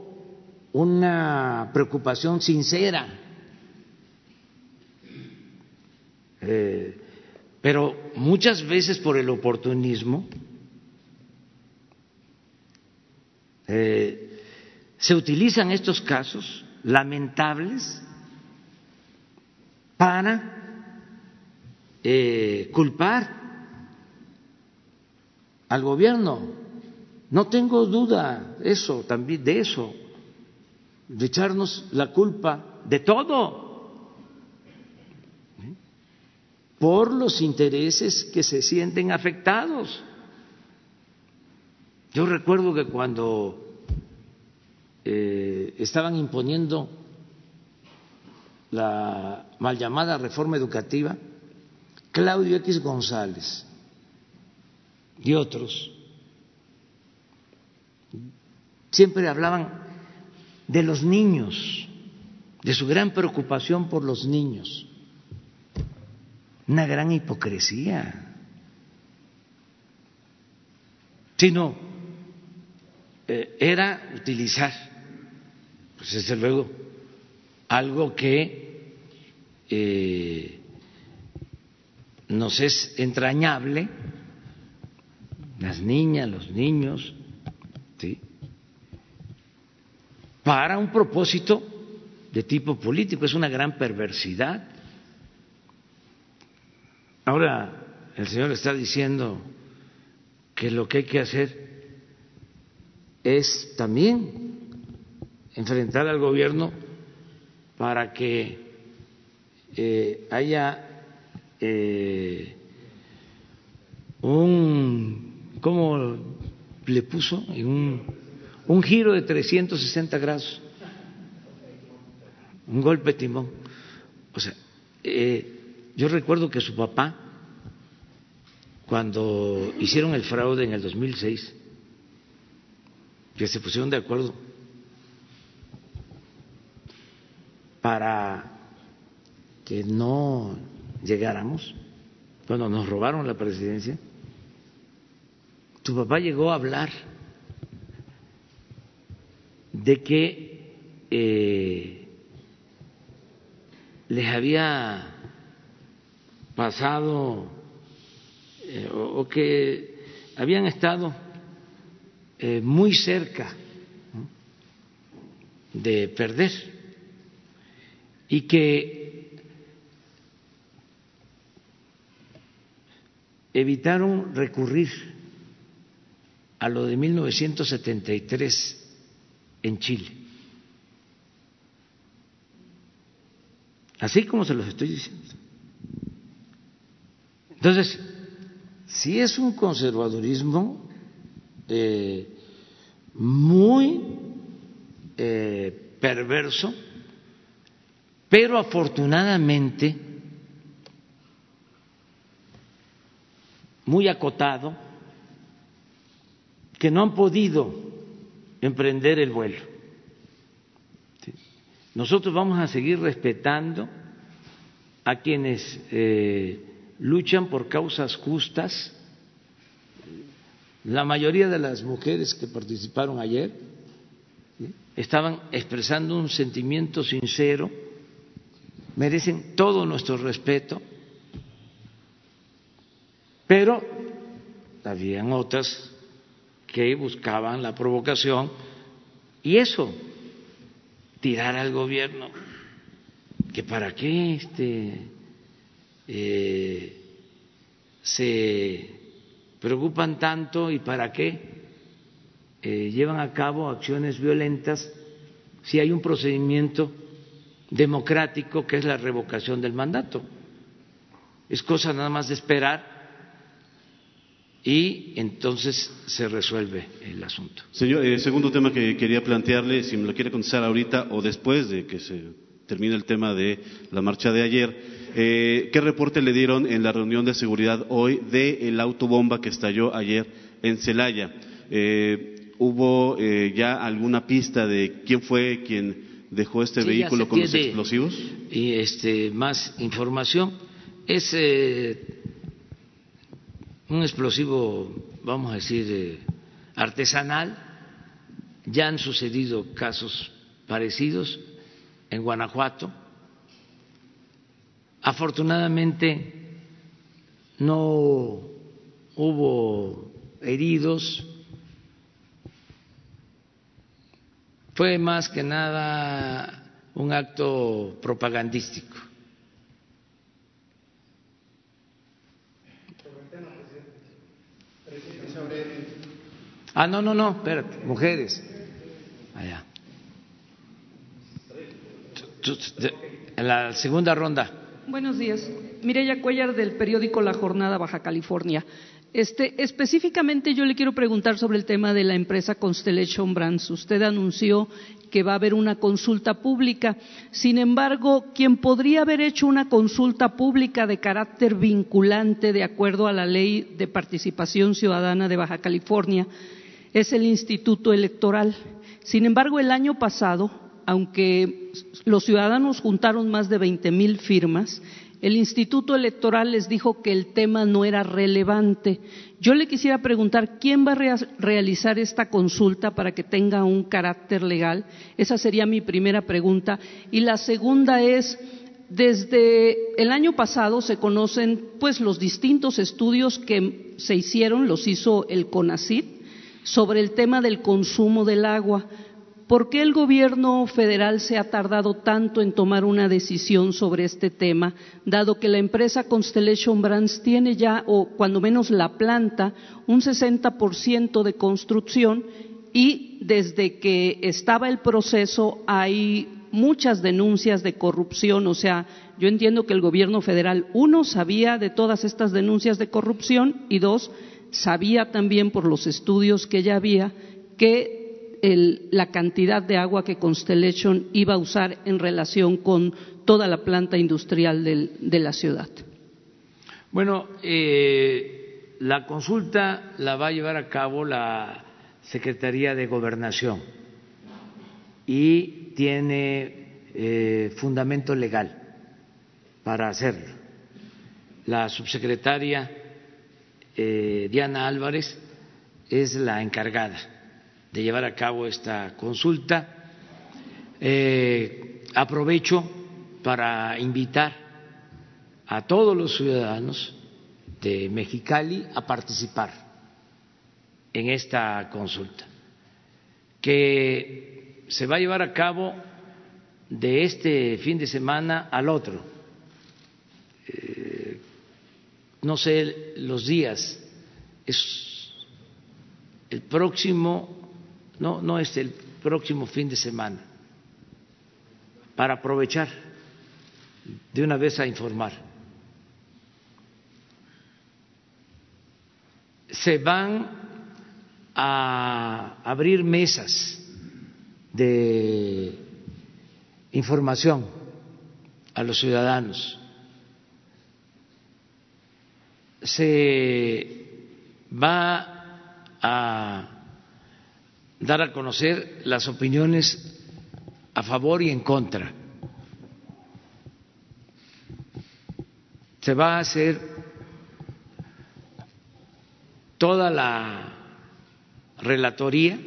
una preocupación sincera, eh, pero muchas veces por el oportunismo eh, se utilizan estos casos lamentables para culpar al gobierno. No tengo duda eso también de eso, de echarnos la culpa de todo por los intereses que se sienten afectados. Yo recuerdo que cuando eh, estaban imponiendo la mal llamada reforma educativa, Claudio X González y otros siempre hablaban de los niños, de su gran preocupación por los niños. Una gran hipocresía. Sino, eh, era utilizar, pues desde luego, algo que eh, nos es entrañable, las niñas, los niños, ¿sí? Para un propósito de tipo político. Es una gran perversidad. Ahora el Señor está diciendo que lo que hay que hacer es también enfrentar al gobierno para que eh, haya eh, un ¿cómo le puso? En un, un giro de 360 grados, un golpe timón. O sea, eh, yo recuerdo que su papá, cuando hicieron el fraude en el 2006, que se pusieron de acuerdo para que no llegáramos, cuando nos robaron la presidencia, tu papá llegó a hablar de que eh, les había pasado eh, o, que habían estado eh, muy cerca de perder. Y que evitaron recurrir a lo de 1973 en Chile. Así como se los estoy diciendo. Entonces, si es un conservadurismo eh, muy eh, perverso, pero afortunadamente muy acotado, que no han podido emprender el vuelo. Nosotros vamos a seguir respetando a quienes eh, luchan por causas justas. La mayoría de las mujeres que participaron ayer estaban expresando un sentimiento sincero, merecen todo nuestro respeto, pero habían otras que buscaban la provocación y eso, tirar al gobierno, que para qué este, eh, se preocupan tanto y para qué eh, llevan a cabo acciones violentas si hay un procedimiento democrático que es la revocación del mandato. Es cosa nada más de esperar y entonces se resuelve el asunto. Señor, eh, segundo tema que quería plantearle, si me lo quiere contestar ahorita o después de que se termine el tema de la marcha de ayer, eh, ¿qué reporte le dieron en la reunión de seguridad hoy del el autobomba que estalló ayer en Celaya? Eh, ¿Hubo eh, ya alguna pista de quién fue quien dejó este vehículo con los explosivos? Y este, más información. Es un explosivo, vamos a decir, eh, artesanal. Ya han sucedido casos parecidos en Guanajuato. Afortunadamente no hubo heridos fue más que nada un acto propagandístico. Ah, no, no, no, espérate, mujeres. Allá. En la segunda ronda. Buenos días. Mireya Cuellar del periódico La Jornada Baja California. Este, específicamente yo le quiero preguntar sobre el tema de la empresa Constellation Brands. Usted anunció que va a haber una consulta pública. Sin embargo, quien podría haber hecho una consulta pública de carácter vinculante de acuerdo a la ley de participación ciudadana de Baja California es el Instituto Electoral. Sin embargo, el año pasado, aunque los ciudadanos juntaron más de 20 mil firmas, el Instituto Electoral les dijo que el tema no era relevante. Yo le quisiera preguntar, ¿quién va a realizar esta consulta para que tenga un carácter legal? Esa sería mi primera pregunta. Y la segunda es, desde el año pasado se conocen pues los distintos estudios que se hicieron, los hizo el CONACYT, sobre el tema del consumo del agua. ¿Por qué el gobierno federal se ha tardado tanto en tomar una decisión sobre este tema, dado que la empresa Constellation Brands tiene ya, o cuando menos la planta, un 60% de construcción y desde que estaba el proceso hay muchas denuncias de corrupción? O sea, yo entiendo que el gobierno federal, uno, sabía de todas estas denuncias de corrupción y dos, sabía también por los estudios que ya había que la cantidad de agua que Constellation iba a usar en relación con toda la planta industrial de la ciudad. Bueno, eh, la consulta la va a llevar a cabo la Secretaría de Gobernación y tiene eh, fundamento legal para hacerlo. La subsecretaria eh, Diana Álvarez es la encargada de llevar a cabo esta consulta. Eh, aprovecho para invitar a todos los ciudadanos de Mexicali a participar en esta consulta, que se va a llevar a cabo de este fin de semana al otro. Eh, no sé los días, es el próximo, no, no es el próximo fin de semana, para aprovechar de una vez a informar. Se van a abrir mesas de información a los ciudadanos. Se va a dar a conocer las opiniones a favor y en contra. Se va a hacer toda la relatoría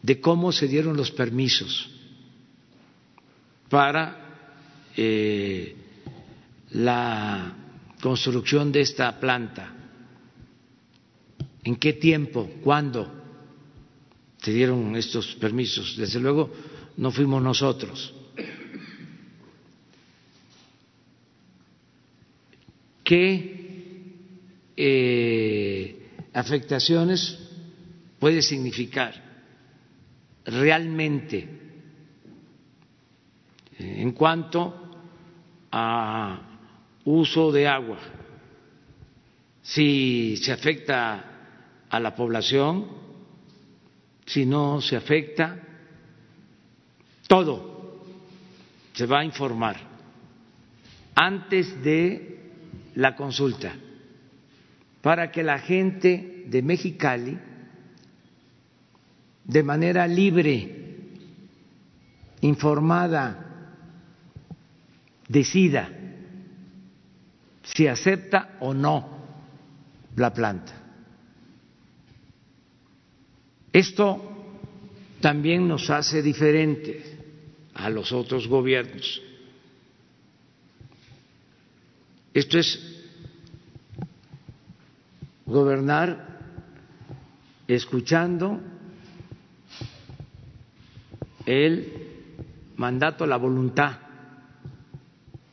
de cómo se dieron los permisos para eh, la construcción de esta planta, en qué tiempo, cuándo se dieron estos permisos. Desde luego no fuimos nosotros. ¿Qué eh, afectaciones puede significar realmente en cuanto a uso de agua? Si se afecta a la población, si no se afecta, todo se va a informar antes de la consulta para que la gente de Mexicali de manera libre, informada, decida si acepta o no la planta. Esto también nos hace diferente a los otros gobiernos. Esto es gobernar escuchando el mandato, la voluntad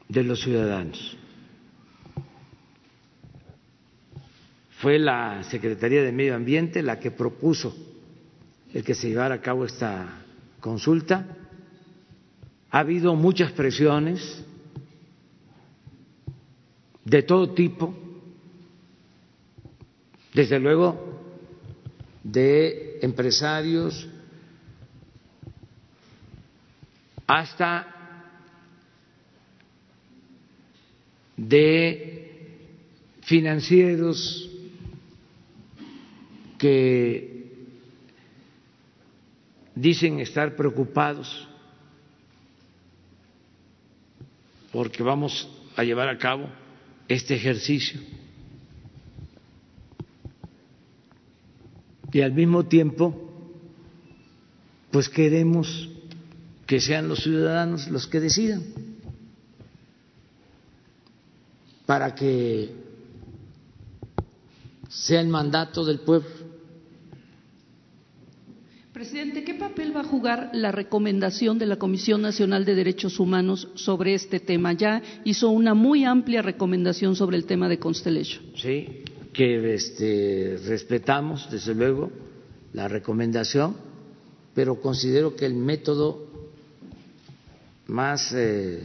de los ciudadanos. Fue la Secretaría de Medio Ambiente la que propuso el que se llevara a cabo esta consulta. Ha habido muchas presiones de todo tipo, desde luego de empresarios hasta de financieros que dicen estar preocupados porque vamos a llevar a cabo este ejercicio. Y al mismo tiempo, pues queremos que sean los ciudadanos los que decidan, para que sea el mandato del pueblo. Presidente, ¿qué papel va a jugar la recomendación de la Comisión Nacional de Derechos Humanos sobre este tema? Ya hizo una muy amplia recomendación sobre el tema de Constellation. Sí, que este, respetamos, desde luego, la recomendación, pero considero que el método más eh,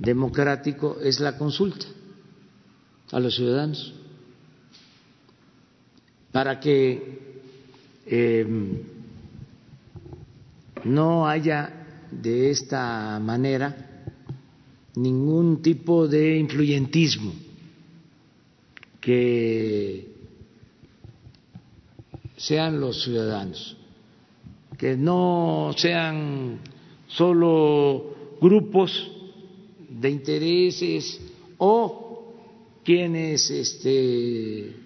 democrático es la consulta a los ciudadanos para que eh, no haya de esta manera ningún tipo de influyentismo que sean los ciudadanos, que no sean solo grupos de intereses o quienes este,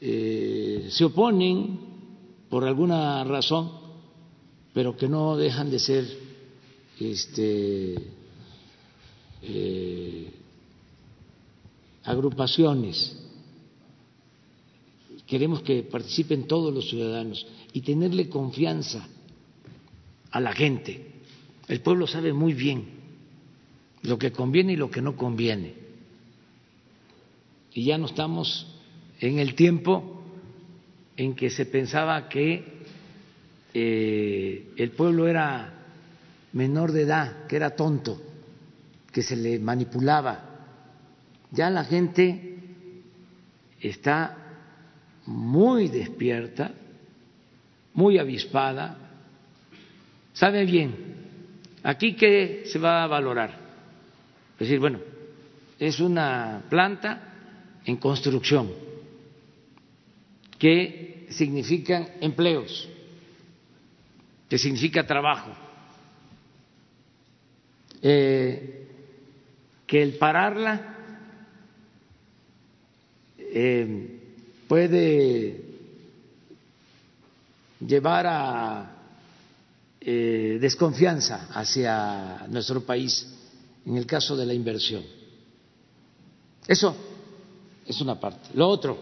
eh, se oponen por alguna razón pero que no dejan de ser este, eh, agrupaciones. Queremos que participen todos los ciudadanos y tenerle confianza a la gente. El pueblo sabe muy bien lo que conviene y lo que no conviene. y ya no estamos en el tiempo en que se pensaba que eh, el pueblo era menor de edad, que era tonto, que se le manipulaba. Ya la gente está muy despierta, muy avispada, sabe bien, aquí qué se va a valorar. Es decir, bueno, es una planta en construcción que significan empleos, que significa trabajo, eh, que el pararla eh, puede llevar a eh, desconfianza hacia nuestro país en el caso de la inversión. Eso es una parte. Lo otro,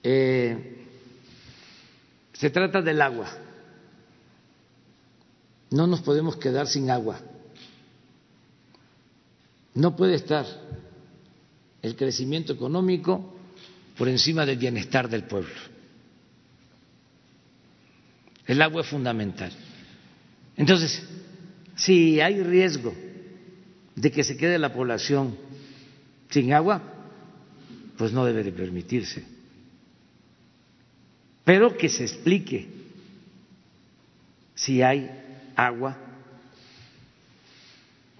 eh, se trata del agua. No nos podemos quedar sin agua. No puede estar el crecimiento económico por encima del bienestar del pueblo. El agua es fundamental. Entonces, si hay riesgo de que se quede la población sin agua, pues no debe de permitirse. Pero que se explique si hay agua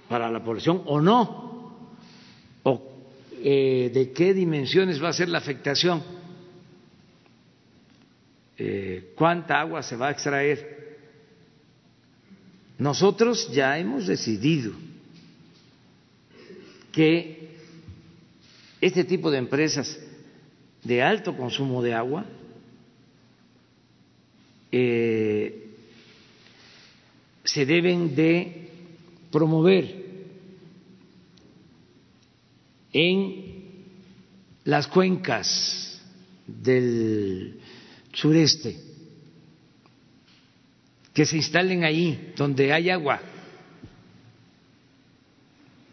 para la población o no, o eh, de qué dimensiones va a ser la afectación, eh, cuánta agua se va a extraer. Nosotros ya hemos decidido que este tipo de empresas de alto consumo de agua eh, se deben de promover en las cuencas del sureste, que se instalen ahí donde hay agua,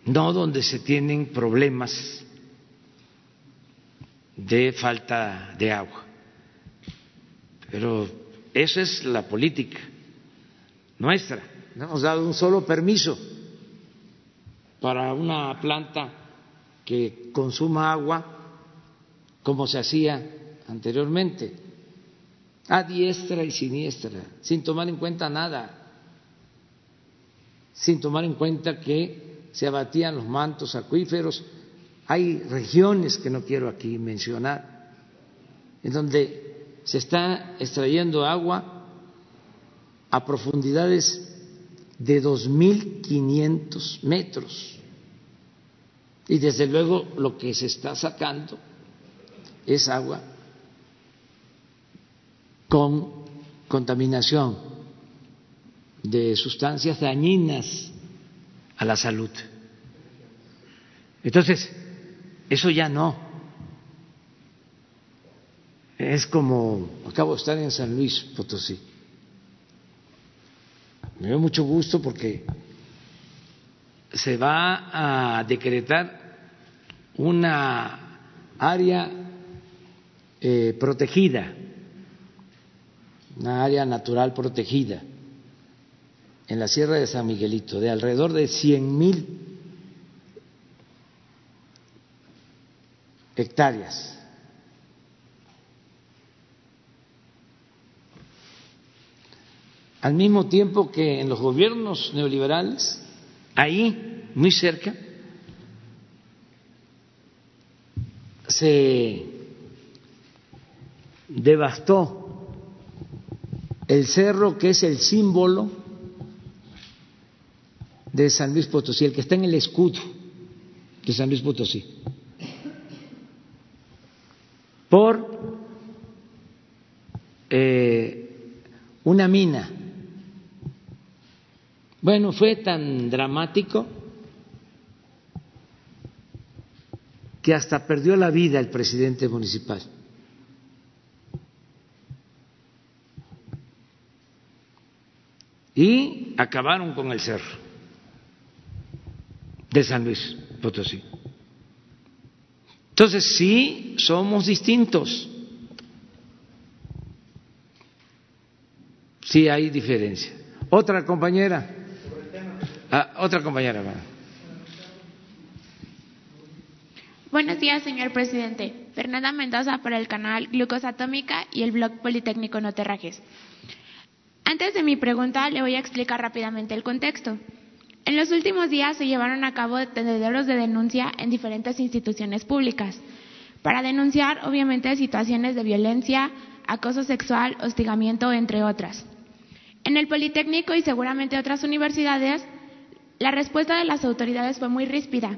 no donde se tienen problemas de falta de agua. Pero eso es la política nuestra. No hemos dado un solo permiso para una planta que consuma agua como se hacía anteriormente, a diestra y siniestra, sin tomar en cuenta nada, sin tomar en cuenta que se abatían los mantos acuíferos. Hay regiones que no quiero aquí mencionar, en donde se está extrayendo agua a profundidades de 2.500 metros. Y desde luego lo que se está sacando es agua con contaminación de sustancias dañinas a la salud. Entonces, eso ya no. Es como, acabo de estar en San Luis Potosí. Me dio mucho gusto porque se va a decretar una área eh, protegida, una área natural protegida en la Sierra de San Miguelito de alrededor de cien mil hectáreas al mismo tiempo que en los gobiernos neoliberales, ahí, muy cerca, se devastó el cerro que es el símbolo de San Luis Potosí, el que está en el escudo de San Luis Potosí, por eh, una mina bueno, fue tan dramático que hasta perdió la vida el presidente municipal. Y acabaron con el cerro de San Luis Potosí. Entonces, sí, somos distintos. Sí hay diferencia. Otra compañera. Ah, otra compañera. Buenos días, señor presidente. Fernanda Mendoza para el canal Glucosa Atómica y el blog Politécnico Noterrajes. Antes de mi pregunta, le voy a explicar rápidamente el contexto. En los últimos días se llevaron a cabo tendederos de denuncia en diferentes instituciones públicas para denunciar, obviamente, situaciones de violencia, acoso sexual, hostigamiento, entre otras. En el Politécnico y seguramente otras universidades, la respuesta de las autoridades fue muy ríspida.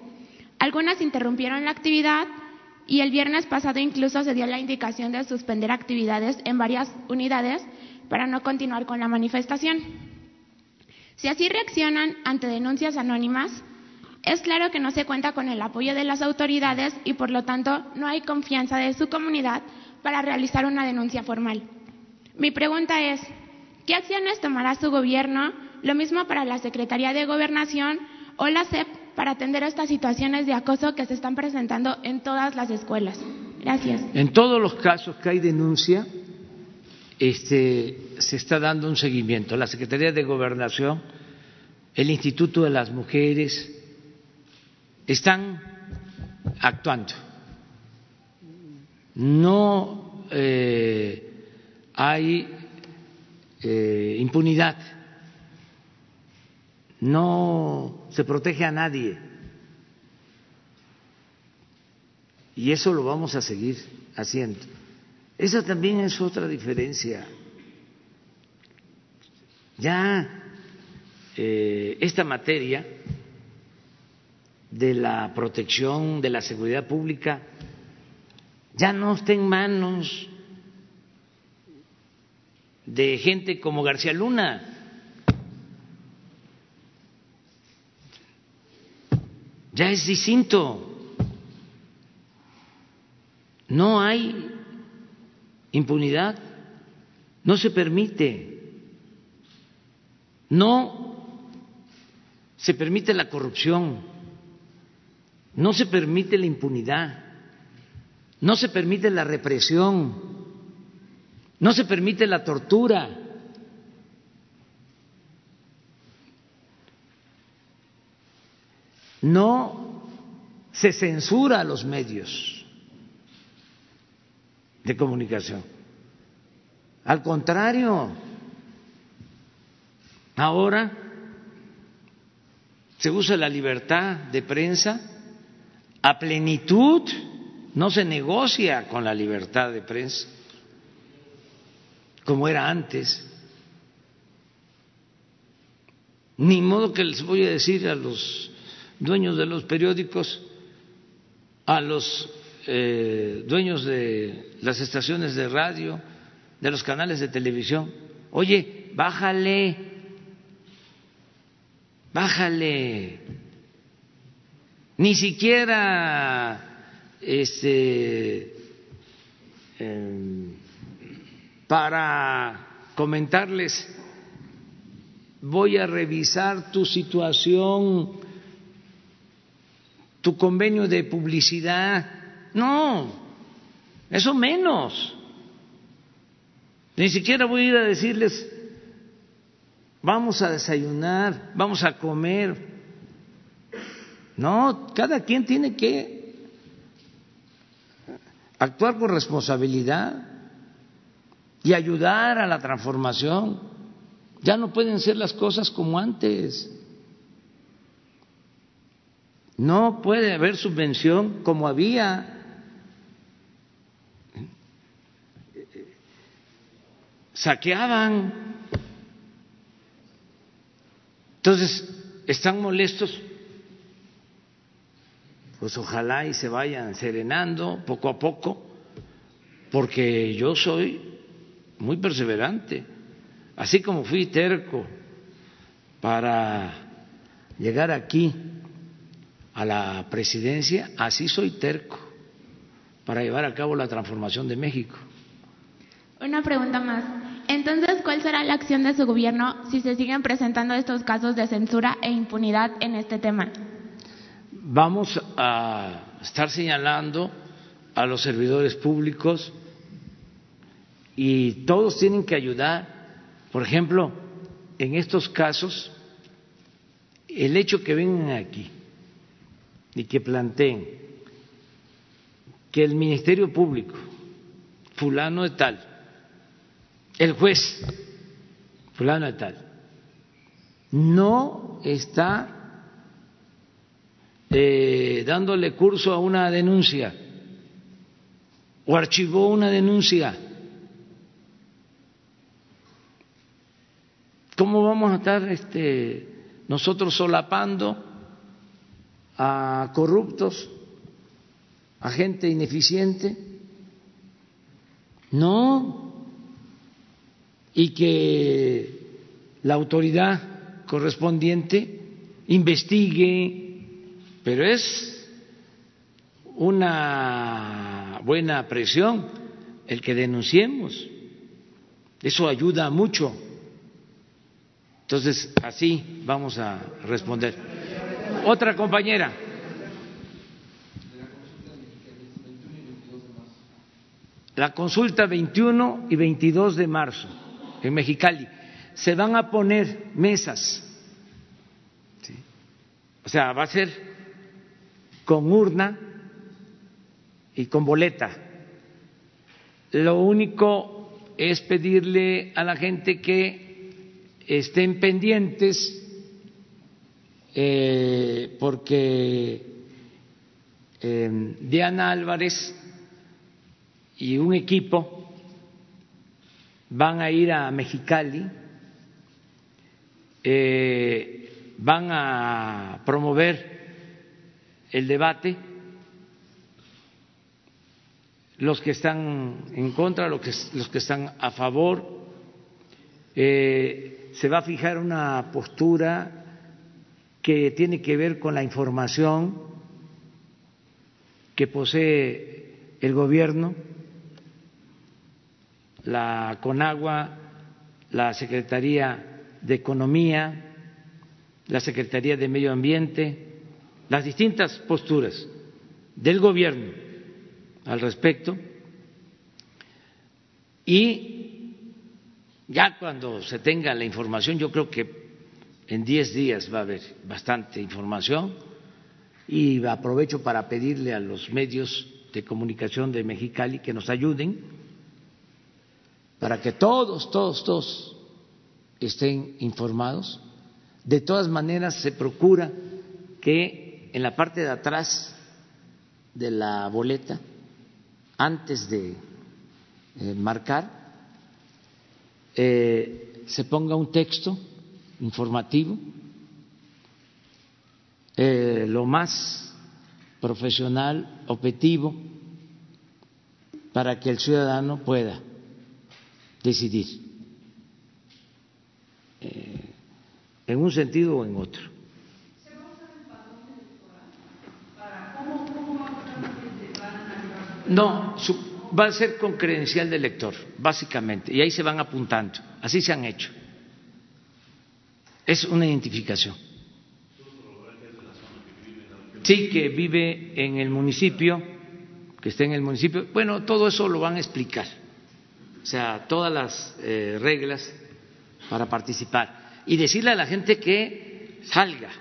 Algunas interrumpieron la actividad y el viernes pasado incluso se dio la indicación de suspender actividades en varias unidades para no continuar con la manifestación. Si así reaccionan ante denuncias anónimas, es claro que no se cuenta con el apoyo de las autoridades y por lo tanto no hay confianza de su comunidad para realizar una denuncia formal. Mi pregunta es, ¿qué acciones tomará su gobierno, lo mismo para la Secretaría de Gobernación o la SEP, para atender estas situaciones de acoso que se están presentando en todas las escuelas? Gracias. En todos los casos que hay denuncia, este, se está dando un seguimiento. La Secretaría de Gobernación, el Instituto de las Mujeres, están actuando. No eh, hay eh, impunidad, no se protege a nadie. Y eso lo vamos a seguir haciendo. Esa también es otra diferencia. Ya eh, esta materia de la protección de la seguridad pública ya no está en manos de gente como García Luna. Ya es distinto. No hay impunidad. No se permite. No se permite la corrupción. No se permite la impunidad. No se permite la represión. No se permite la tortura. No se censura a los medios de comunicación. Al contrario, ahora se usa la libertad de prensa a plenitud, no se negocia con la libertad de prensa como era antes. Ni modo que les voy a decir a los dueños de los periódicos, a los eh, dueños de las estaciones de radio, de los canales de televisión, oye, bájale, bájale, ni siquiera este, em, para comentarles, voy a revisar tu situación, tu convenio de publicidad, no, eso menos. Ni siquiera voy a ir a decirles, vamos a desayunar, vamos a comer. No, cada quien tiene que actuar con responsabilidad y ayudar a la transformación. Ya no pueden ser las cosas como antes. No puede haber subvención como había saqueaban. Entonces, ¿están molestos? Pues ojalá y se vayan serenando poco a poco, porque yo soy muy perseverante, así como fui terco para llegar aquí a la presidencia, así soy terco para llevar a cabo la transformación de México. Una pregunta más. Entonces, ¿cuál será la acción de su gobierno si se siguen presentando estos casos de censura e impunidad en este tema? Vamos a estar señalando a los servidores públicos y todos tienen que ayudar. Por ejemplo, en estos casos, el hecho que vengan aquí y que planteen que el Ministerio Público, fulano de tal, el juez, fulano de tal, no está eh, dándole curso a una denuncia o archivó una denuncia. ¿Cómo vamos a estar este, nosotros solapando a corruptos, a gente ineficiente? No. Y que la autoridad correspondiente investigue, pero es una buena presión el que denunciemos. Eso ayuda mucho. Entonces, así vamos a responder. Otra compañera. La consulta 21 y 22 de marzo en Mexicali. Se van a poner mesas. O sea, va a ser con urna y con boleta. Lo único es pedirle a la gente que estén pendientes eh, porque eh, Diana Álvarez y un equipo van a ir a Mexicali, eh, van a promover el debate, los que están en contra, los que, los que están a favor, se va a fijar una postura que tiene que ver con la información que posee el gobierno, la CONAGUA, la Secretaría de Economía, la Secretaría de Medio Ambiente, las distintas posturas del gobierno al respecto. Y ya cuando se tenga la información, yo creo que en diez días va a haber bastante información y aprovecho para pedirle a los medios de comunicación de Mexicali que nos ayuden para que todos, todos, todos estén informados. De todas maneras, se procura que en la parte de atrás de la boleta, antes de eh, marcar, eh, se ponga un texto informativo, eh, lo más profesional, objetivo, para que el ciudadano pueda decidir eh, en un sentido o en otro. No, va a ser con credencial de lector, básicamente, y ahí se van apuntando, así se han hecho es una identificación. Sí, que vive en el municipio, que esté en el municipio. Bueno, todo eso lo van a explicar. O sea, todas las eh, reglas para participar. Y decirle a la gente que salga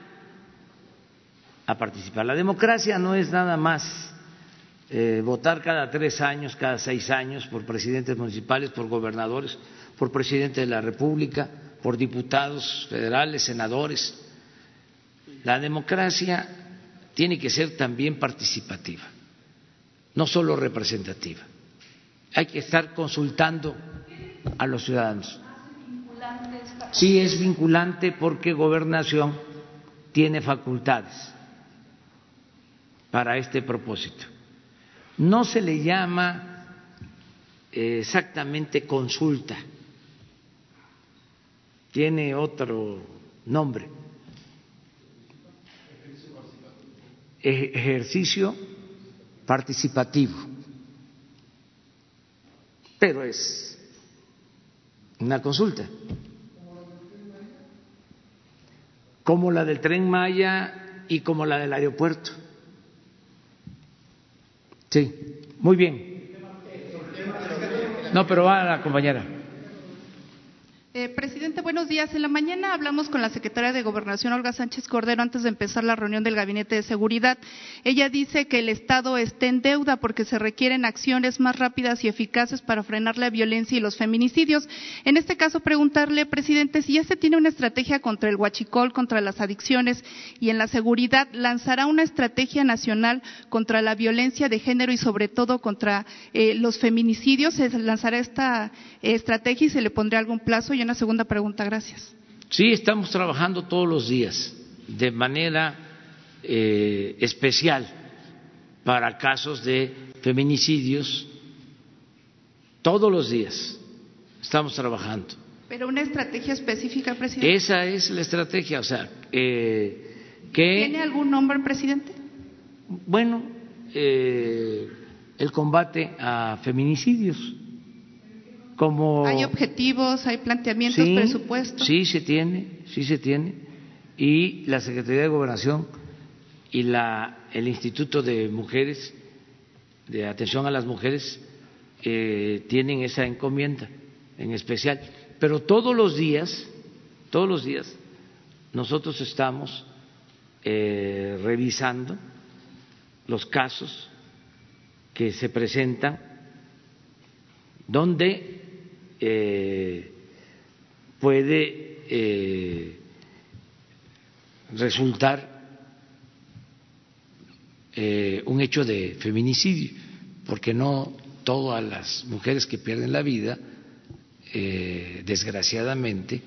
a participar. La democracia no es nada más eh, votar cada tres años, cada seis años por presidentes municipales, por gobernadores, por presidente de la República por diputados federales, senadores. La democracia tiene que ser también participativa, no solo representativa. Hay que estar consultando a los ciudadanos. Sí es vinculante porque gobernación tiene facultades para este propósito. No se le llama eh, exactamente consulta tiene otro nombre. Ejercicio participativo. Pero es una consulta. Como la del tren Maya y como la del aeropuerto. Sí. Muy bien. No, pero va la compañera. Eh, presidente, buenos días. En la mañana hablamos con la secretaria de Gobernación, Olga Sánchez Cordero, antes de empezar la reunión del Gabinete de Seguridad. Ella dice que el Estado está en deuda porque se requieren acciones más rápidas y eficaces para frenar la violencia y los feminicidios. En este caso, preguntarle, presidente, si ya se tiene una estrategia contra el huachicol, contra las adicciones y en la seguridad, ¿lanzará una estrategia nacional contra la violencia de género y sobre todo contra eh, los feminicidios? ¿Se lanzará esta eh, estrategia y se le pondrá algún plazo? Una segunda pregunta, gracias. Sí, estamos trabajando todos los días de manera eh, especial para casos de feminicidios. Todos los días estamos trabajando. Pero una estrategia específica, presidente. Esa es la estrategia, o sea, eh, que. ¿Tiene algún nombre, presidente? Bueno, eh, el combate a feminicidios hay objetivos, hay planteamientos, presupuestos. Sí, se tiene, sí se tiene. Y la Secretaría de Gobernación y la, el Instituto de Mujeres, de Atención a las Mujeres, eh, tienen esa encomienda en especial. Pero todos los días, todos los días, nosotros estamos eh, revisando los casos que se presentan donde eh, puede eh, resultar eh, un hecho de feminicidio, porque no todas las mujeres que pierden la vida, desgraciadamente,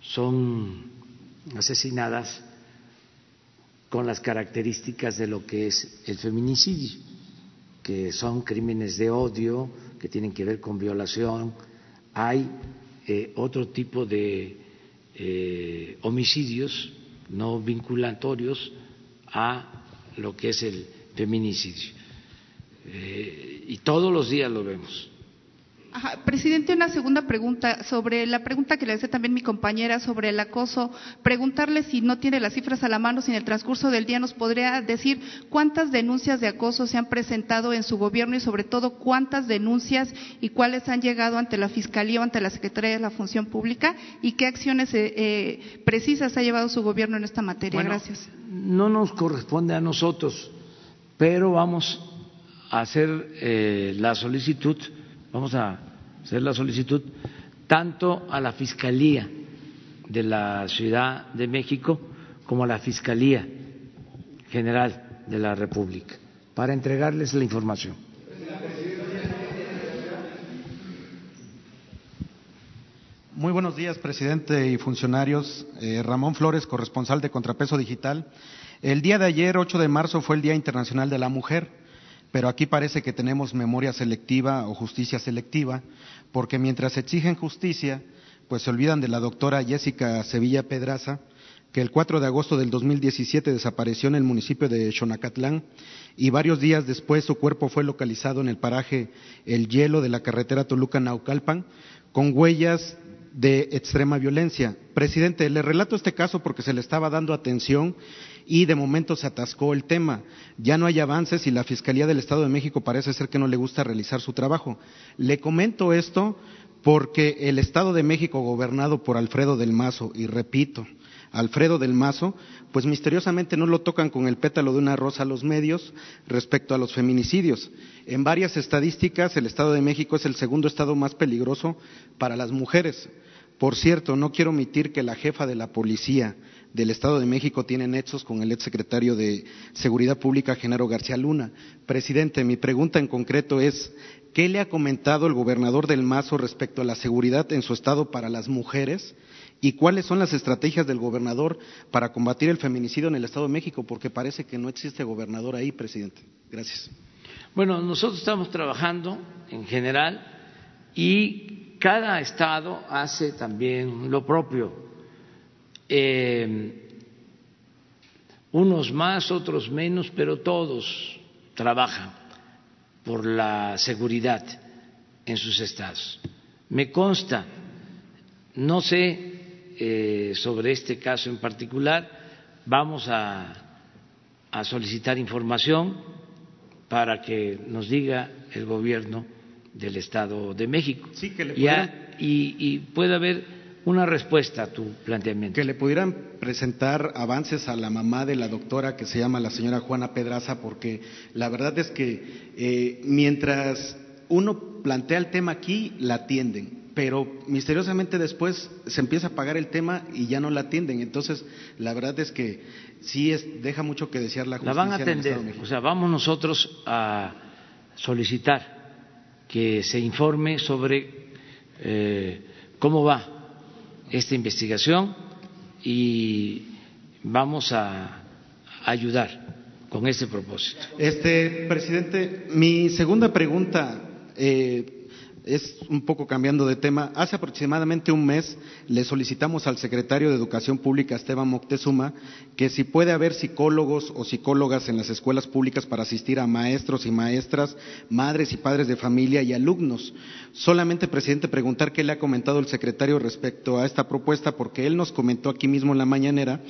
son asesinadas con las características de lo que es el feminicidio, que son crímenes de odio, que tienen que ver con violación, hay eh, otro tipo de eh, homicidios no vinculatorios a lo que es el feminicidio. Eh, y todos los días lo vemos presidente, una segunda pregunta sobre la pregunta que le hace también mi compañera sobre el acoso. Preguntarle si no tiene las cifras a la mano, si en el transcurso del día nos podría decir cuántas denuncias de acoso se han presentado en su gobierno y sobre todo cuántas denuncias y cuáles han llegado ante la Fiscalía o ante la Secretaría de la Función Pública y qué acciones eh, eh, precisas ha llevado su gobierno en esta materia. Gracias. No nos corresponde a nosotros, pero vamos a hacer eh, la solicitud vamos a hacer la solicitud tanto a la Fiscalía de la Ciudad de México como a la Fiscalía General de la República para entregarles la información. Muy buenos días, presidente y funcionarios. Eh, Ramón Flores, corresponsal de Contrapeso Digital. El día de ayer, 8 de marzo, fue el Día Internacional de la Mujer pero aquí parece que tenemos memoria selectiva o justicia selectiva, porque mientras exigen justicia, pues se olvidan de la doctora Jessica Sevilla Pedraza, que el 4 de agosto del 2017 desapareció en el municipio de Xonacatlán y varios días después su cuerpo fue localizado en el paraje El Hielo de la carretera Toluca-Naucalpan con huellas de extrema violencia. Presidente, le relato este caso porque se le estaba dando atención y de momento se atascó el tema. Ya no hay avances y la Fiscalía del Estado de México parece ser que no le gusta realizar su trabajo. Le comento esto porque el Estado de México, gobernado por Alfredo del Mazo, y repito, Alfredo del Mazo, pues misteriosamente no lo tocan con el pétalo de una rosa a los medios respecto a los feminicidios. En varias estadísticas, el Estado de México es el segundo estado más peligroso para las mujeres. Por cierto, no quiero omitir que la jefa de la policía, del Estado de México tiene nexos con el exsecretario de Seguridad Pública, Genaro García Luna. Presidente, mi pregunta en concreto es, ¿qué le ha comentado el gobernador del Mazo respecto a la seguridad en su estado para las mujeres? ¿Y cuáles son las estrategias del gobernador para combatir el feminicidio en el Estado de México? Porque parece que no existe gobernador ahí, presidente. Gracias. Bueno, nosotros estamos trabajando en general y cada estado hace también lo propio eh, unos más, otros menos, pero todos trabajan por la seguridad en sus estados. Me consta, no sé eh, sobre este caso en particular, vamos a, a solicitar información para que nos diga el gobierno del Estado de México. Sí, que le y, a- y, y puede haber una respuesta a tu planteamiento. Que le pudieran presentar avances a la mamá de la doctora que se llama la señora Juana Pedraza, porque la verdad es que eh, mientras uno plantea el tema aquí, la atienden, pero misteriosamente después se empieza a pagar el tema y ya no la atienden. Entonces, la verdad es que sí es, deja mucho que desear la La justicia. van a atender. O sea, vamos nosotros a solicitar que se informe sobre eh, cómo va esta investigación y vamos a ayudar con ese propósito. Este, presidente, mi segunda pregunta eh, es un poco cambiando de tema. Hace aproximadamente un mes le solicitamos al secretario de Educación Pública, Esteban Moctezuma, que si puede haber psicólogos o psicólogas en las escuelas públicas para asistir a maestros y maestras, madres y padres de familia y alumnos. Solamente, presidente, preguntar qué le ha comentado el secretario respecto a esta propuesta, porque él nos comentó aquí mismo en la mañanera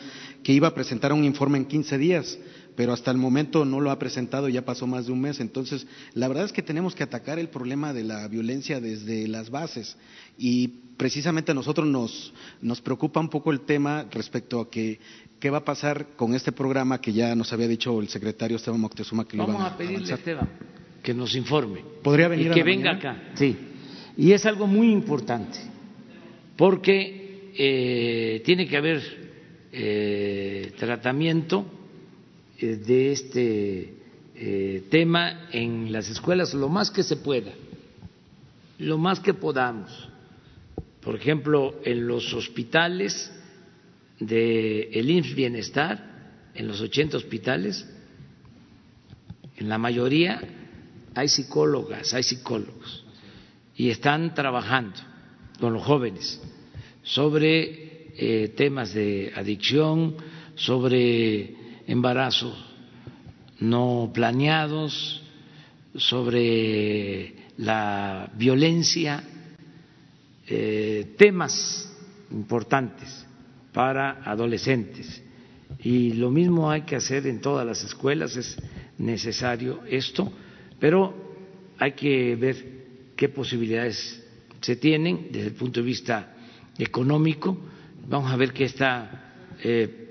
que iba a presentar un informe en 15 días pero hasta el momento no lo ha presentado, ya pasó más de un mes. Entonces, la verdad es que tenemos que atacar el problema de la violencia desde las bases y precisamente a nosotros nos, nos preocupa un poco el tema respecto a que qué va a pasar con este programa que ya nos había dicho el secretario Esteban Moctezuma que lo Vamos iban a pedirle a. Esteban que nos informe. ¿Podría venir y a que la venga mañana? acá. Sí. Y es algo muy importante porque eh, tiene que haber eh, tratamiento de este eh, tema en las escuelas lo más que se pueda, lo más que podamos. Por ejemplo, en los hospitales del el IMSS Bienestar, en los 80 hospitales, en la mayoría hay psicólogas, hay psicólogos, y están trabajando con los jóvenes sobre eh, temas de adicción, sobre embarazos no planeados, sobre la violencia, eh, temas importantes para adolescentes. Y lo mismo hay que hacer en todas las escuelas, es necesario esto, pero hay que ver qué posibilidades se tienen desde el punto de vista económico. Vamos a ver qué está eh,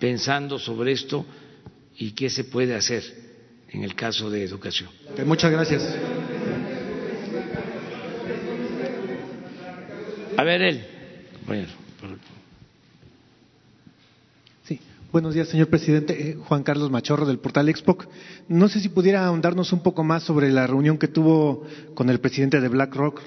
pensando sobre esto y qué se puede hacer en el caso de educación. Muchas gracias. A ver, él. Bueno, Buenos días, señor presidente. Eh, Juan Carlos Machorro del portal Expoc. No sé si pudiera ahondarnos un poco más sobre la reunión que tuvo con el presidente de BlackRock,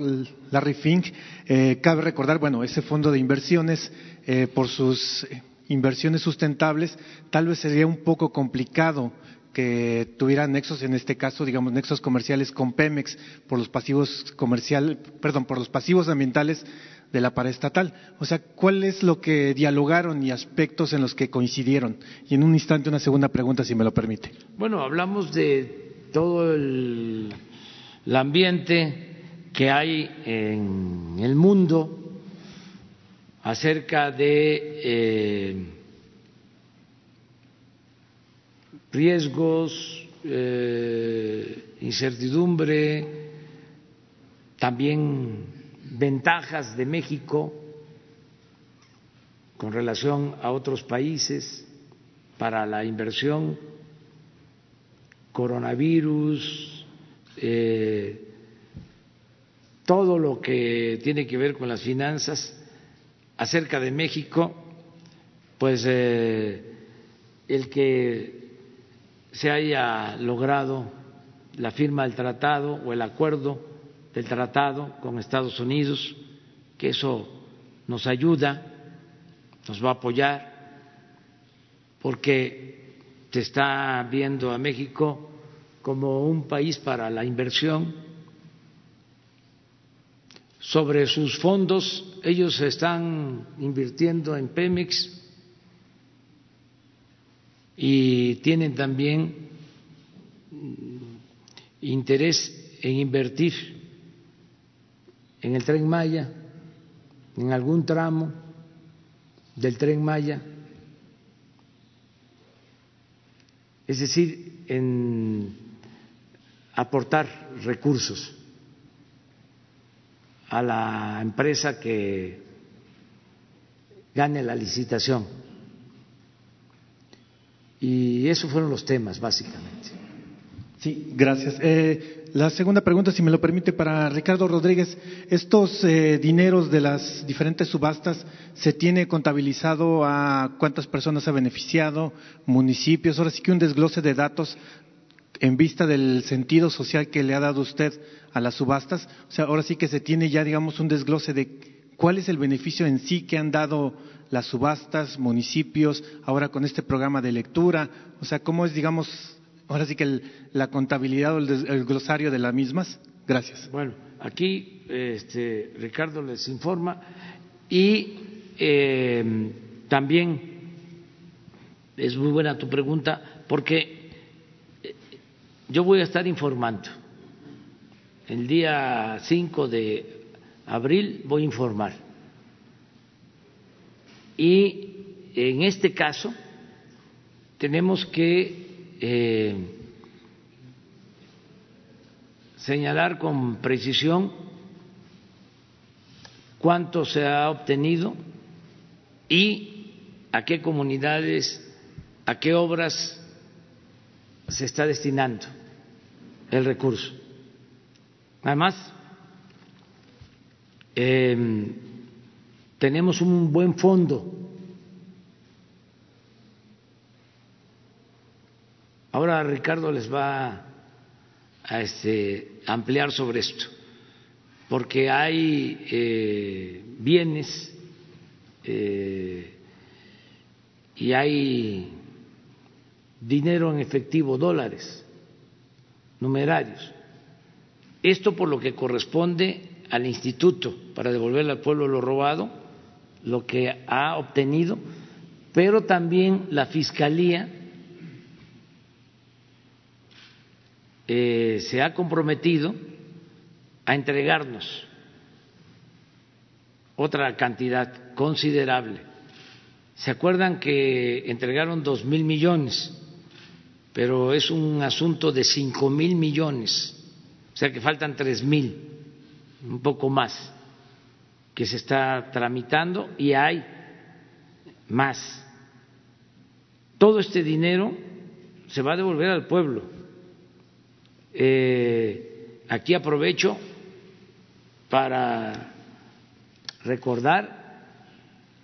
Larry Fink. Eh, cabe recordar, bueno, ese fondo de inversiones, eh, por sus eh, inversiones sustentables, tal vez sería un poco complicado que tuviera nexos, en este caso, digamos, nexos comerciales con Pemex por los pasivos comercial, perdón, por los pasivos ambientales de la paraestatal. O sea, ¿cuál es lo que dialogaron y aspectos en los que coincidieron? Y en un instante una segunda pregunta, si me lo permite. Bueno, hablamos de todo el ambiente que hay en el mundo acerca de eh, riesgos, eh, incertidumbre, también ventajas de México con relación a otros países para la inversión, coronavirus, eh, todo lo que tiene que ver con las finanzas acerca de México, pues eh, el que se haya logrado la firma del tratado o el acuerdo del tratado con Estados Unidos, que eso nos ayuda, nos va a apoyar, porque se está viendo a México como un país para la inversión. Sobre sus fondos, ellos están invirtiendo en Pemex y tienen también interés en invertir en el tren Maya, en algún tramo del tren Maya, es decir, en aportar recursos a la empresa que gane la licitación. Y esos fueron los temas, básicamente. Sí, gracias. Eh, la segunda pregunta, si me lo permite, para Ricardo Rodríguez. ¿Estos eh, dineros de las diferentes subastas se tiene contabilizado a cuántas personas ha beneficiado, municipios? Ahora sí que un desglose de datos en vista del sentido social que le ha dado usted a las subastas. O sea, ahora sí que se tiene ya, digamos, un desglose de cuál es el beneficio en sí que han dado las subastas, municipios, ahora con este programa de lectura. O sea, cómo es, digamos, ahora sí que la contabilidad o el, glosario de las mismas. Gracias. Bueno, aquí este, Ricardo les informa y eh, también es muy buena tu pregunta porque yo voy a estar informando. El día 5 de abril voy a informar. Y en este caso tenemos que eh, señalar con precisión cuánto se ha obtenido y a qué comunidades, a qué obras se está destinando el recurso. Además, eh, tenemos un buen fondo. Ahora Ricardo les va a este, ampliar sobre esto, porque hay eh, bienes eh, y hay dinero en efectivo, dólares, numerarios. Esto por lo que corresponde al instituto para devolverle al pueblo lo robado, lo que ha obtenido, pero también la Fiscalía Eh, se ha comprometido a entregarnos otra cantidad considerable. ¿Se acuerdan que entregaron dos mil millones? Pero es un asunto de cinco mil millones, o sea que faltan tres mil, un poco más, que se está tramitando y hay más. Todo este dinero se va a devolver al pueblo eh, aquí aprovecho para recordar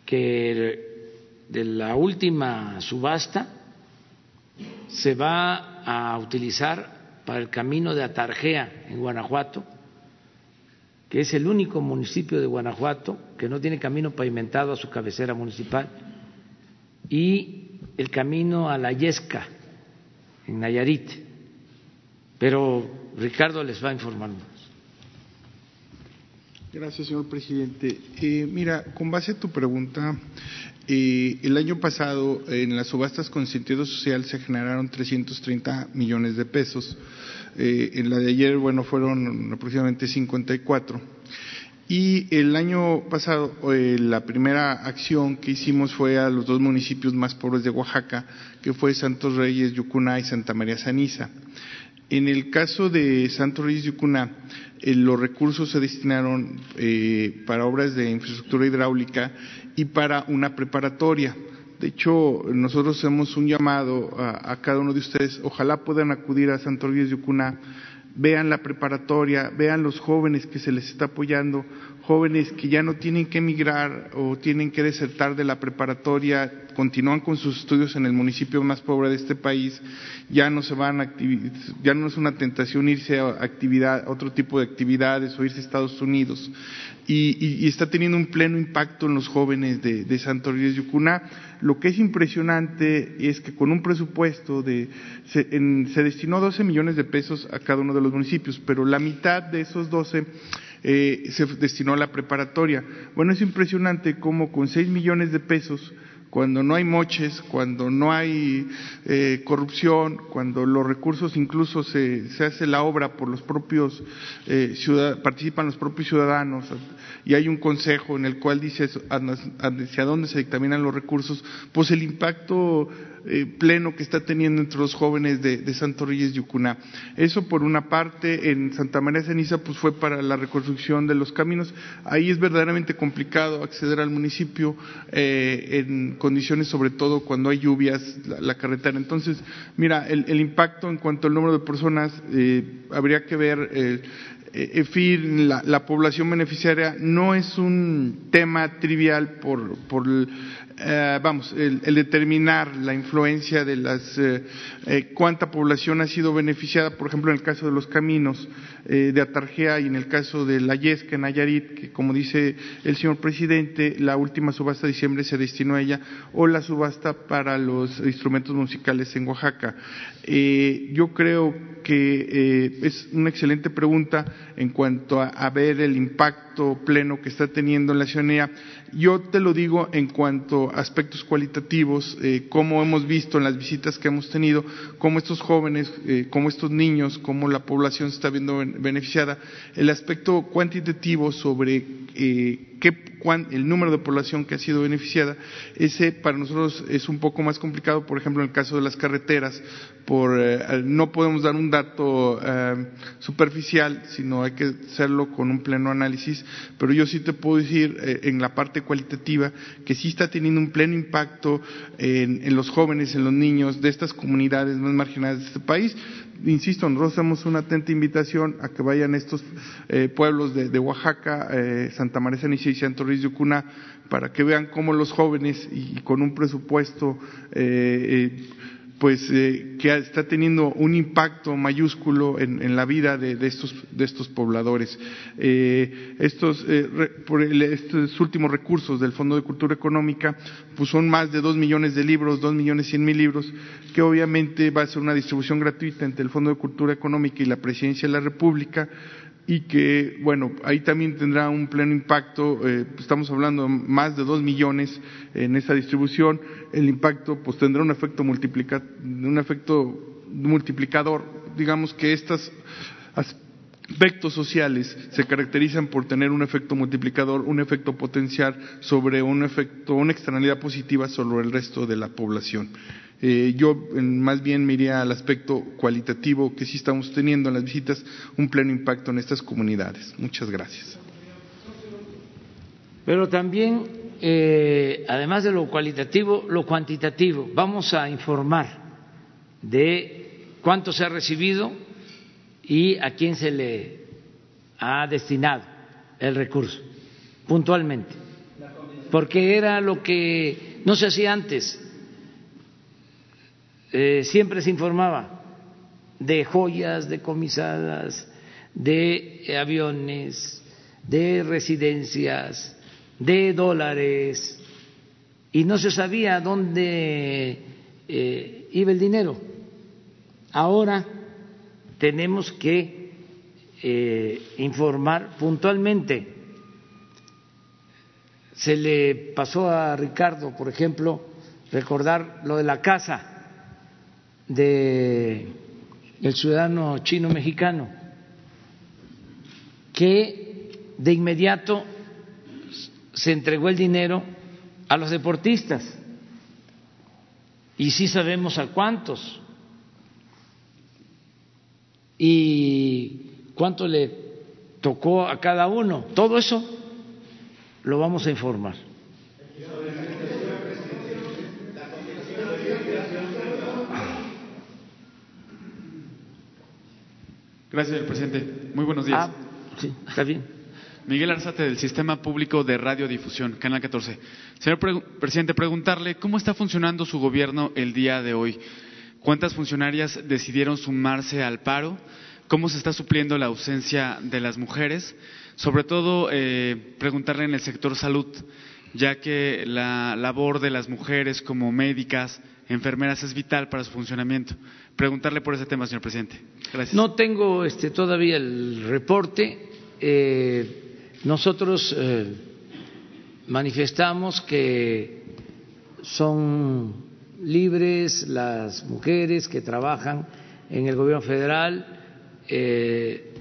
que de la última subasta se va a utilizar para el camino de Atarjea en Guanajuato, que es el único municipio de Guanajuato que no tiene camino pavimentado a su cabecera municipal, y el camino a la Yesca en Nayarit pero Ricardo les va a informar. Gracias, señor presidente. Eh, mira, con base a tu pregunta, eh, el año pasado en las subastas con sentido social se generaron 330 millones de pesos. Eh, en la de ayer, bueno, fueron aproximadamente 54. Y el año pasado, la primera acción que hicimos fue a los dos municipios más pobres de Oaxaca, que fue Santos Reyes, Yucuná y Santa María Saniza. En el caso de Santo Ruiz Yucuná, eh, los recursos se destinaron eh, para obras de infraestructura hidráulica y para una preparatoria. De hecho, nosotros hacemos un llamado a, cada uno de ustedes, ojalá puedan acudir a Santo Ruiz Yucuná, vean la preparatoria, vean los jóvenes que se les está apoyando, jóvenes que ya no tienen que emigrar o tienen que desertar de la preparatoria, continúan con sus estudios en el municipio más pobre de este país, ya no se van a ya no es una tentación irse a actividad, otro tipo de actividades o irse a Estados Unidos. Y, está teniendo un pleno impacto en los jóvenes de, de Santo Ríos Yucuná. Lo que es impresionante es que con un presupuesto de, se, se destinó 12 millones de pesos a cada uno de los municipios, pero la mitad de esos 12 eh, se destinó a la preparatoria. Bueno, es impresionante cómo con 6 millones de pesos, cuando no hay moches, cuando no hay eh, corrupción, cuando los recursos incluso se, se, hace la obra por los propios eh, participan los propios ciudadanos y hay un consejo en el cual dice hacia dónde se dictaminan los recursos, pues el impacto eh, pleno que está teniendo entre los jóvenes de, de Santo Reyes Yucuná. Eso por una parte, en Santa María Ceniza pues fue para la reconstrucción de los caminos. Ahí es verdaderamente complicado acceder al municipio eh, en condiciones sobre todo cuando hay lluvias, la, carretera. Entonces, mira, el, impacto en cuanto al número de personas eh, habría que ver eh, EFIR, la, la, población beneficiaria, no es un tema trivial por, por eh, vamos, el, determinar la influencia de las, eh, eh, cuánta población ha sido beneficiada, por ejemplo, en el caso de los caminos de Atarjea y en el caso de la Yesca en Nayarit, que como dice el señor presidente, la última subasta de diciembre se destinó a ella, o la subasta para los instrumentos musicales en Oaxaca. yo creo que es una excelente pregunta en cuanto a ver el impacto pleno que está teniendo en la ciudadanía yo te lo digo en cuanto a aspectos cualitativos, eh, como hemos visto en las visitas que hemos tenido, cómo estos jóvenes, eh, cómo estos niños, cómo la población se está viendo beneficiada. El aspecto cuantitativo sobre eh, el número de población que ha sido beneficiada, ese para nosotros es un poco más complicado, por ejemplo, en el caso de las carreteras, por, eh, no podemos dar un dato eh, superficial, sino hay que hacerlo con un pleno análisis, pero yo sí te puedo decir eh, en la parte cualitativa que sí está teniendo un pleno impacto en, en los jóvenes, en los niños de estas comunidades más marginadas de este país, insisto, nosotros hacemos una atenta invitación a que vayan estos eh, pueblos de, Oaxaca, eh, Santa María San y Santo Ruiz de Ucuna, para que vean cómo los jóvenes y, con un presupuesto eh, pues eh, que está teniendo un impacto mayúsculo en, la vida de, estos, de estos pobladores. Eh, estos, eh, por estos últimos recursos del Fondo de Cultura Económica, pues son más de dos millones de libros, dos millones cien mil libros, que obviamente va a ser una distribución gratuita entre el Fondo de Cultura Económica y la Presidencia de la República y que, bueno, ahí también tendrá un pleno impacto, eh, estamos hablando de más de dos millones en esa distribución, el impacto pues tendrá un efecto, multiplica, un efecto multiplicador, digamos que estos aspectos sociales se caracterizan por tener un efecto multiplicador, un efecto potencial sobre un efecto, una externalidad positiva sobre el resto de la población. Eh, yo más bien me iría al aspecto cualitativo que sí estamos teniendo en las visitas, un pleno impacto en estas comunidades. Muchas gracias. Pero también, eh, además de lo cualitativo, lo cuantitativo. Vamos a informar de cuánto se ha recibido y a quién se le ha destinado el recurso, puntualmente. Porque era lo que no se hacía antes eh, siempre se informaba de joyas decomisadas, de aviones, de residencias, de dólares, y no se sabía dónde eh, iba el dinero. Ahora tenemos que eh, informar puntualmente. Se le pasó a Ricardo, por ejemplo, recordar lo de la casa de el ciudadano chino mexicano que de inmediato se entregó el dinero a los deportistas y sí sabemos a cuántos y cuánto le tocó a cada uno. Todo eso lo vamos a informar. Gracias, señor presidente. Muy buenos días. Ah, sí, está bien. Miguel Arzate, del Sistema Público de Radiodifusión, Canal 14. Señor presidente, preguntarle cómo está funcionando su gobierno el día de hoy. ¿Cuántas funcionarias decidieron sumarse al paro? ¿Cómo se está supliendo la ausencia de las mujeres? Sobre todo, eh, preguntarle en el sector salud, ya que la labor de las mujeres como médicas, enfermeras es vital para su funcionamiento. Preguntarle por ese tema, señor presidente. Gracias. No tengo este, todavía el reporte. Eh, nosotros eh, manifestamos que son libres las mujeres que trabajan en el gobierno federal. Eh,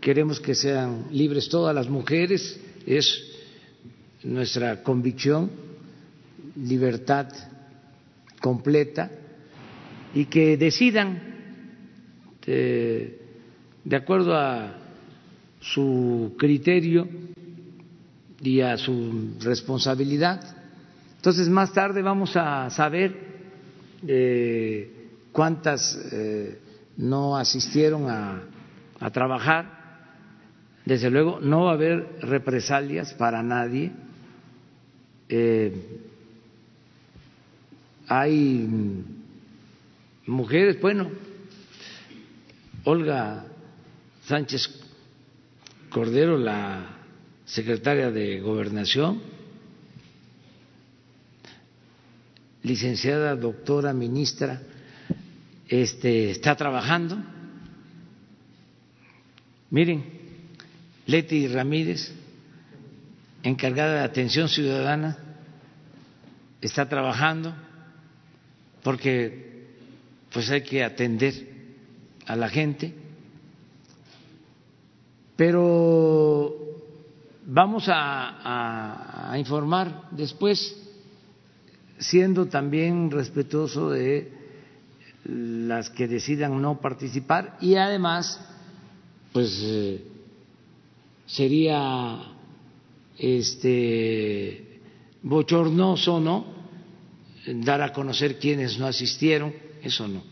queremos que sean libres todas las mujeres. Es nuestra convicción, libertad completa y que decidan de, de acuerdo a su criterio y a su responsabilidad. Entonces, más tarde vamos a saber eh, cuántas eh, no asistieron a, trabajar. Desde luego, no va a haber represalias para nadie. Eh, hay mujeres, bueno, Olga Sánchez Cordero, la secretaria de Gobernación, licenciada doctora ministra, este, está trabajando. Miren, Leti Ramírez, encargada de atención ciudadana, está trabajando porque pues hay que atender a la gente, pero vamos a, informar después, siendo también respetuoso de las que decidan no participar y además, pues eh, sería este bochornoso, ¿no? Dar a conocer quienes no asistieron, eso no,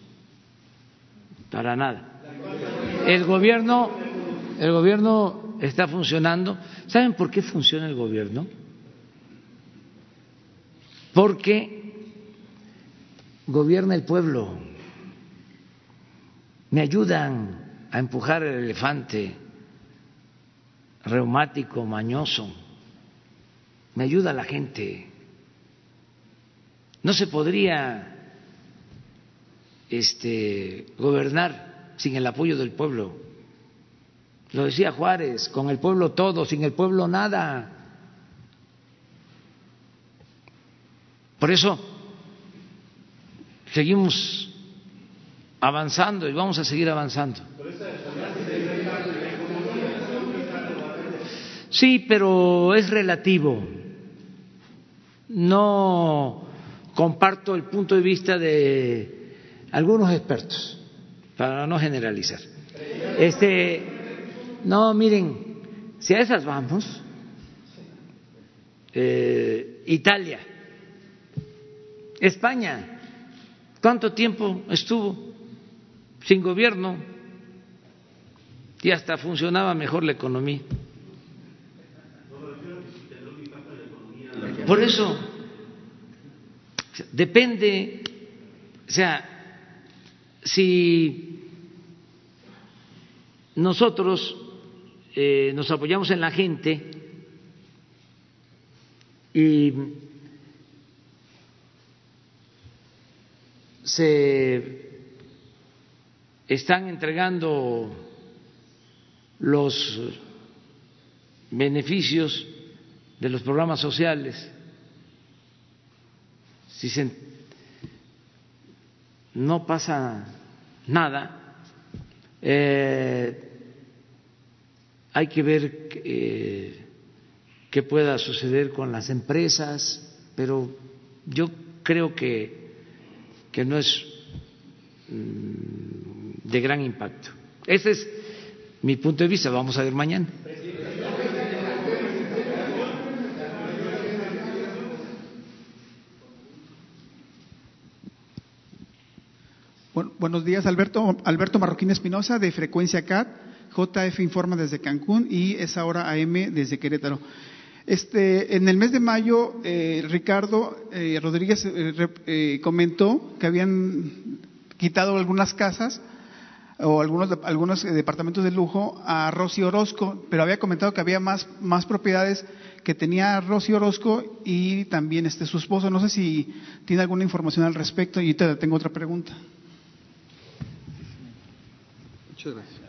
para nada. El gobierno, el gobierno está funcionando. ¿Saben por qué funciona el gobierno? Porque gobierna el pueblo. Me ayudan a empujar el elefante reumático, mañoso. Me ayuda la gente. No se podría este, gobernar sin el apoyo del pueblo. Lo decía Juárez, con el pueblo todo, sin el pueblo nada. Por eso seguimos avanzando y vamos a seguir avanzando. Sí, pero es relativo. No comparto el punto de vista de algunos expertos, para no generalizar. Este, no, miren, si a esas vamos, eh, Italia, España, ¿cuánto tiempo estuvo sin gobierno y hasta funcionaba mejor la economía? Por eso Depende, o sea, si nosotros eh, nos apoyamos en la gente y se están entregando los beneficios de los programas sociales si se, no pasa nada, eh, hay que ver eh, qué pueda suceder con las empresas, pero yo creo que, que no es mm, de gran impacto. Ese es mi punto de vista, vamos a ver mañana. Buenos días, Alberto, Alberto Marroquín Espinosa de Frecuencia CAT, JF Informa desde Cancún y es ahora AM desde Querétaro. Este, en el mes de mayo, eh, Ricardo eh, Rodríguez eh, comentó que habían quitado algunas casas o algunos, algunos departamentos de lujo a Rosy Orozco, pero había comentado que había más, más propiedades que tenía Rosy Orozco y también este, su esposo. No sé si tiene alguna información al respecto y te tengo otra pregunta. Muchas gracias.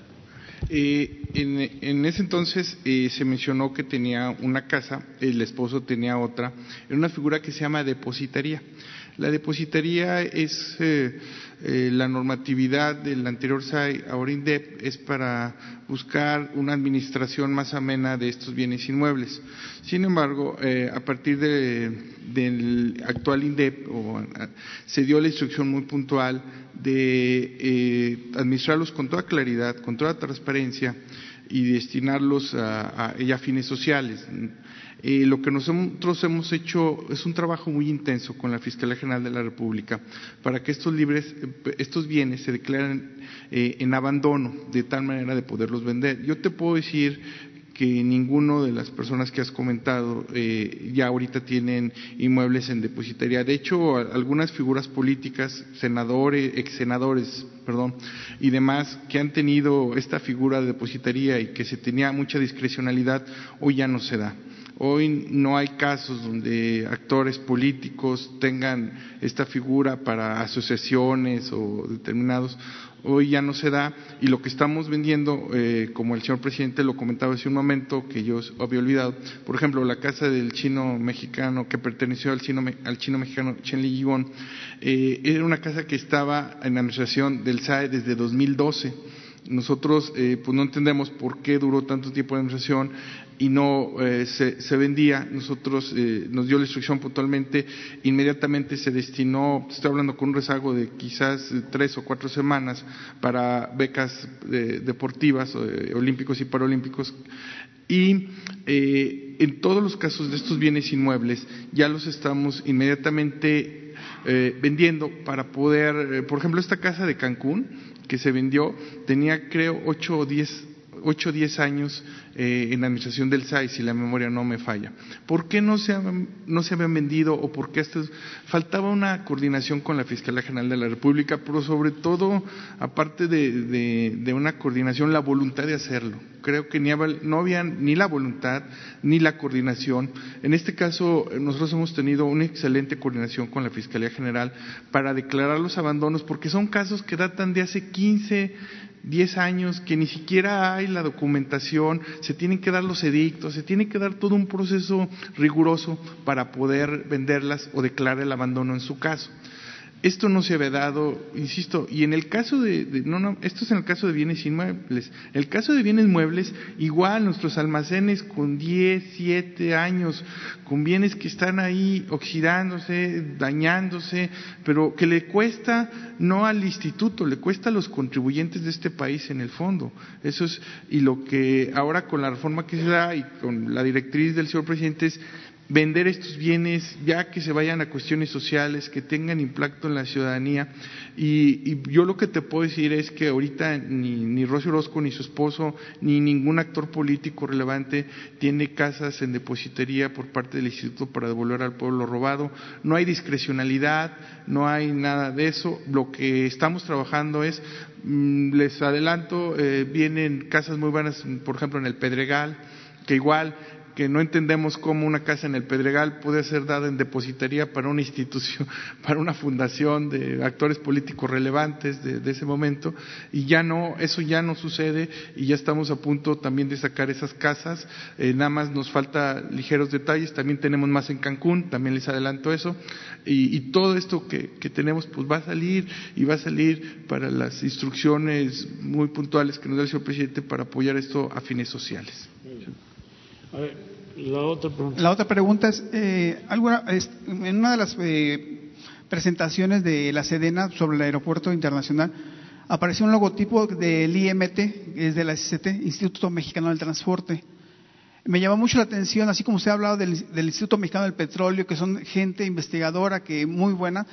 Eh, en, ese entonces eh, se mencionó que tenía una casa, el esposo tenía otra, era una figura que se llama depositaría. La depositaría es eh, eh, la normatividad del anterior SAI, ahora INDEP, es para buscar una administración más amena de estos bienes inmuebles. Sin embargo, eh, a partir del actual INDEP se dio la instrucción muy puntual de administrarlos con toda claridad, con toda transparencia y destinarlos a, a, fines sociales. Eh, lo que nosotros hemos hecho es un trabajo muy intenso con la Fiscalía General de la República para que estos, libres, estos bienes se declaren eh, en abandono de tal manera de poderlos vender. Yo te puedo decir que ninguno de las personas que has comentado eh, ya ahorita tienen inmuebles en depositaría. De hecho, algunas figuras políticas, senadores, ex senadores, perdón, y demás que han tenido esta figura de depositaría y que se tenía mucha discrecionalidad, hoy ya no se da. Hoy no hay casos donde actores políticos tengan esta figura para asociaciones o determinados. Hoy ya no se da. Y lo que estamos vendiendo, eh, como el señor presidente lo comentaba hace un momento, que yo había olvidado, por ejemplo, la casa del chino mexicano que perteneció al chino, al chino mexicano Chen Li eh, era una casa que estaba en administración del SAE desde 2012 nosotros eh, pues no entendemos por qué duró tanto tiempo de administración y no eh, se, vendía. Nosotros eh, nos dio la instrucción puntualmente, inmediatamente se destinó, estoy hablando con un rezago de quizás tres o cuatro semanas para becas deportivas, olímpicos y paralímpicos. Y en todos los casos de estos bienes inmuebles ya los estamos inmediatamente vendiendo para poder, por ejemplo, esta casa de Cancún, que se vendió tenía creo ocho o diez ocho o diez años eh, en la administración del SAI, si la memoria no me falla. ¿Por qué no se, no se habían vendido o por qué faltaba una coordinación con la Fiscalía General de la República, pero sobre todo, aparte de, de una coordinación, la voluntad de hacerlo? Creo que ni, no había ni la voluntad ni la coordinación. En este caso, nosotros hemos tenido una excelente coordinación con la Fiscalía General para declarar los abandonos, porque son casos que datan de hace 15, 10 años, que ni siquiera hay la documentación, se tienen que dar los edictos, se tiene que dar todo un proceso riguroso para poder venderlas o declarar el abandono en su caso. Esto no se había dado, insisto, y en el caso de, no, no, esto es en el caso de bienes inmuebles. El caso de bienes muebles, igual nuestros almacenes con 10, 7 años, con bienes que están ahí oxidándose, dañándose, pero que le cuesta no al instituto, le cuesta a los contribuyentes de este país en el fondo. Eso es, y lo que ahora con la reforma que se da y con la directriz del señor presidente es vender estos bienes ya que se vayan a cuestiones sociales, que tengan impacto en la ciudadanía. Y, yo lo que te puedo decir es que ahorita ni, ni Rosy Orozco, ni su esposo, ni ningún actor político relevante tiene casas en depositería por parte del instituto para devolver al pueblo robado. No hay discrecionalidad, no hay nada de eso. Lo que estamos trabajando es, mm, les adelanto, eh, vienen casas muy buenas, por ejemplo, en el Pedregal, que igual que no entendemos cómo una casa en el Pedregal puede ser dada en depositaría para una institución, para una fundación de actores políticos relevantes de, ese momento, y ya no, eso ya no sucede y ya estamos a punto también de sacar esas casas, eh, nada más nos falta ligeros detalles, también tenemos más en Cancún, también les adelanto eso, y, todo esto que, tenemos pues va a salir y va a salir para las instrucciones muy puntuales que nos da el señor presidente para apoyar esto a fines sociales. La otra pregunta. es, eh, en una de las eh, presentaciones de la Sedena sobre el aeropuerto internacional apareció un logotipo del IMT, que es de la SCT, Instituto Mexicano del Transporte. Me llamó mucho la atención, así como usted ha hablado del, Instituto Mexicano del Petróleo, que son gente investigadora que muy buena.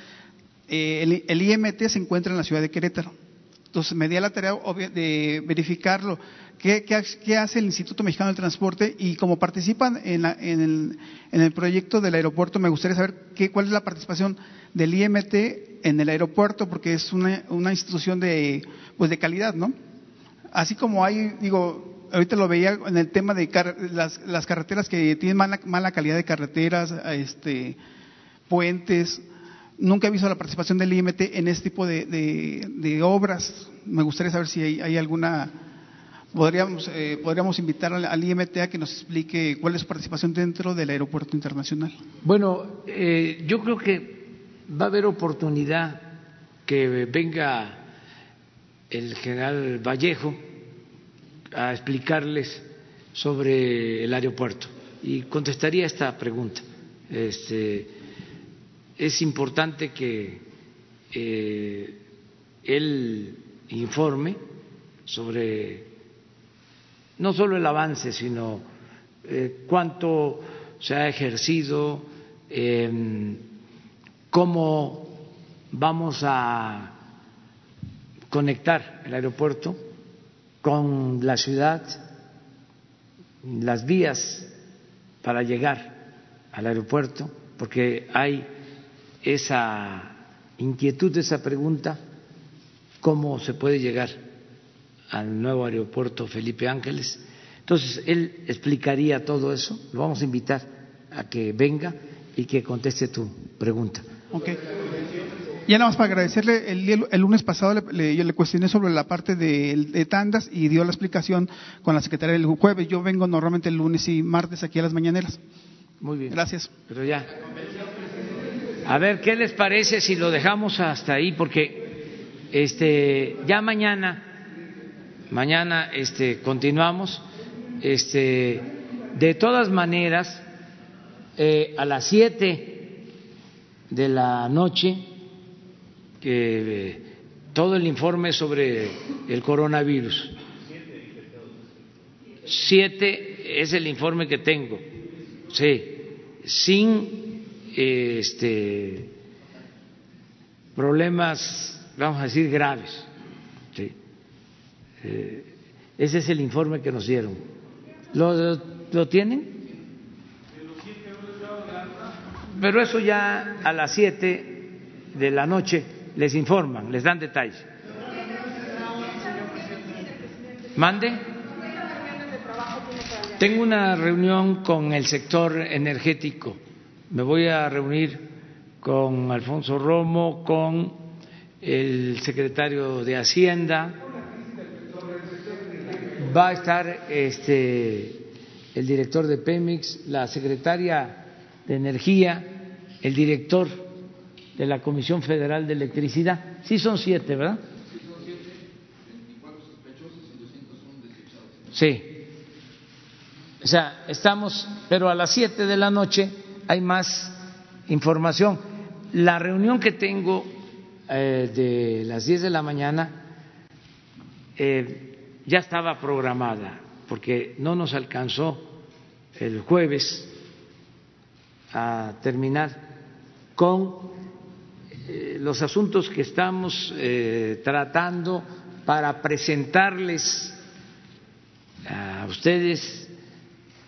Eh, el IMT se encuentra en la ciudad de Querétaro. Entonces me di la tarea de verificarlo qué, hace el Instituto Mexicano del Transporte y como participan en, el, proyecto del aeropuerto, me gustaría saber qué, cuál es la participación del IMT en el aeropuerto, porque es una, institución de, pues de calidad, ¿no? Así como hay, digo, ahorita lo veía en el tema de las, carreteras que tienen mala, calidad de carreteras, este, puentes, nunca he visto la participación del IMT en este tipo de, obras. Me gustaría saber si hay alguna podríamos, eh, podríamos invitar al, IMT a que nos explique cuál es su participación dentro del aeropuerto internacional. Bueno, eh, yo creo que va a haber oportunidad que venga el general Vallejo a explicarles sobre el aeropuerto y contestaría esta pregunta. Este, es importante que eh, él informe sobre no solo el avance, sino eh, cuánto se ha ejercido, eh, cómo vamos a conectar el aeropuerto con la ciudad, las vías para llegar al aeropuerto, porque hay esa inquietud, esa pregunta, cómo se puede llegar al nuevo aeropuerto Felipe Ángeles. Entonces, él explicaría todo eso, lo vamos a invitar a que venga y que conteste tu pregunta. Okay. Ya nada más para agradecerle, el, el lunes pasado le, yo le cuestioné sobre la parte de, de, tandas y dio la explicación con la secretaria el jueves. Yo vengo normalmente el lunes y martes aquí a las mañaneras. Muy bien. Gracias. Pero ya. A ver, ¿qué les parece si lo dejamos hasta ahí? Porque este, ya mañana, mañana este, continuamos. Este, de todas maneras, eh, a las siete de la noche que todo el informe sobre el coronavirus. Siete es el informe que tengo, sí, sin este, problemas, vamos a decir, graves. Eh, ese es el informe que nos dieron. ¿Lo, lo tienen? Pero eso ya a las siete de la noche les informan, les dan detalles. Mande. Tengo una reunión con el sector energético. Me voy a reunir con Alfonso Romo, con el secretario de Hacienda. Va a estar este, el director de Pemex, la secretaria de Energía, el director de la Comisión Federal de Electricidad. Sí son siete, ¿verdad? Sí. O sea, estamos, pero a las siete de la noche hay más información. La reunión que tengo eh, de las diez de la mañana eh, ya estaba programada, porque no nos alcanzó el jueves a terminar con eh, los asuntos que estamos tratando para presentarles a ustedes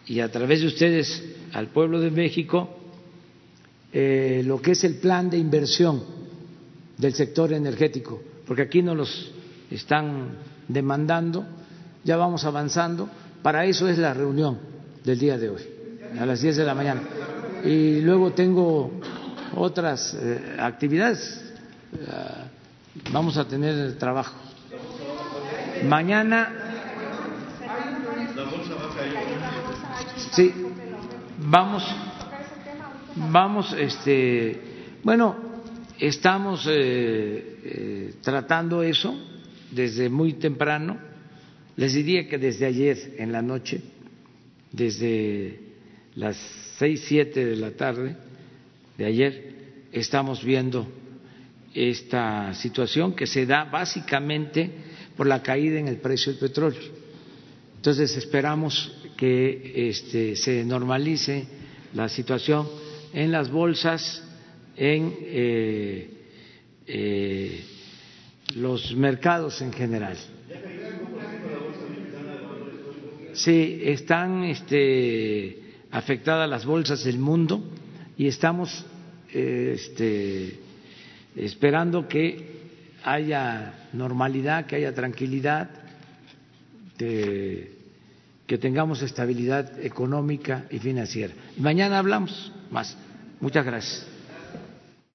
y a través de ustedes al pueblo de México eh, lo que es el plan de inversión del sector energético, porque aquí nos los están demandando, ya vamos avanzando, para eso es la reunión del día de hoy, a las 10 de la mañana. Y luego tengo otras eh, actividades. Eh, vamos a tener trabajo. Mañana. Sí, vamos, vamos, este, bueno, estamos eh, tratando eso desde muy temprano. Les diría que desde ayer en la noche, desde las seis, siete de la tarde, de ayer, estamos viendo esta situación que se da básicamente por la caída en el precio del petróleo. Entonces esperamos que este, se normalice la situación en las bolsas, en eh, eh, los mercados en general. Sí, están este, afectadas las bolsas del mundo y estamos este, esperando que haya normalidad, que haya tranquilidad, que tengamos estabilidad económica y financiera. Mañana hablamos más. Muchas gracias.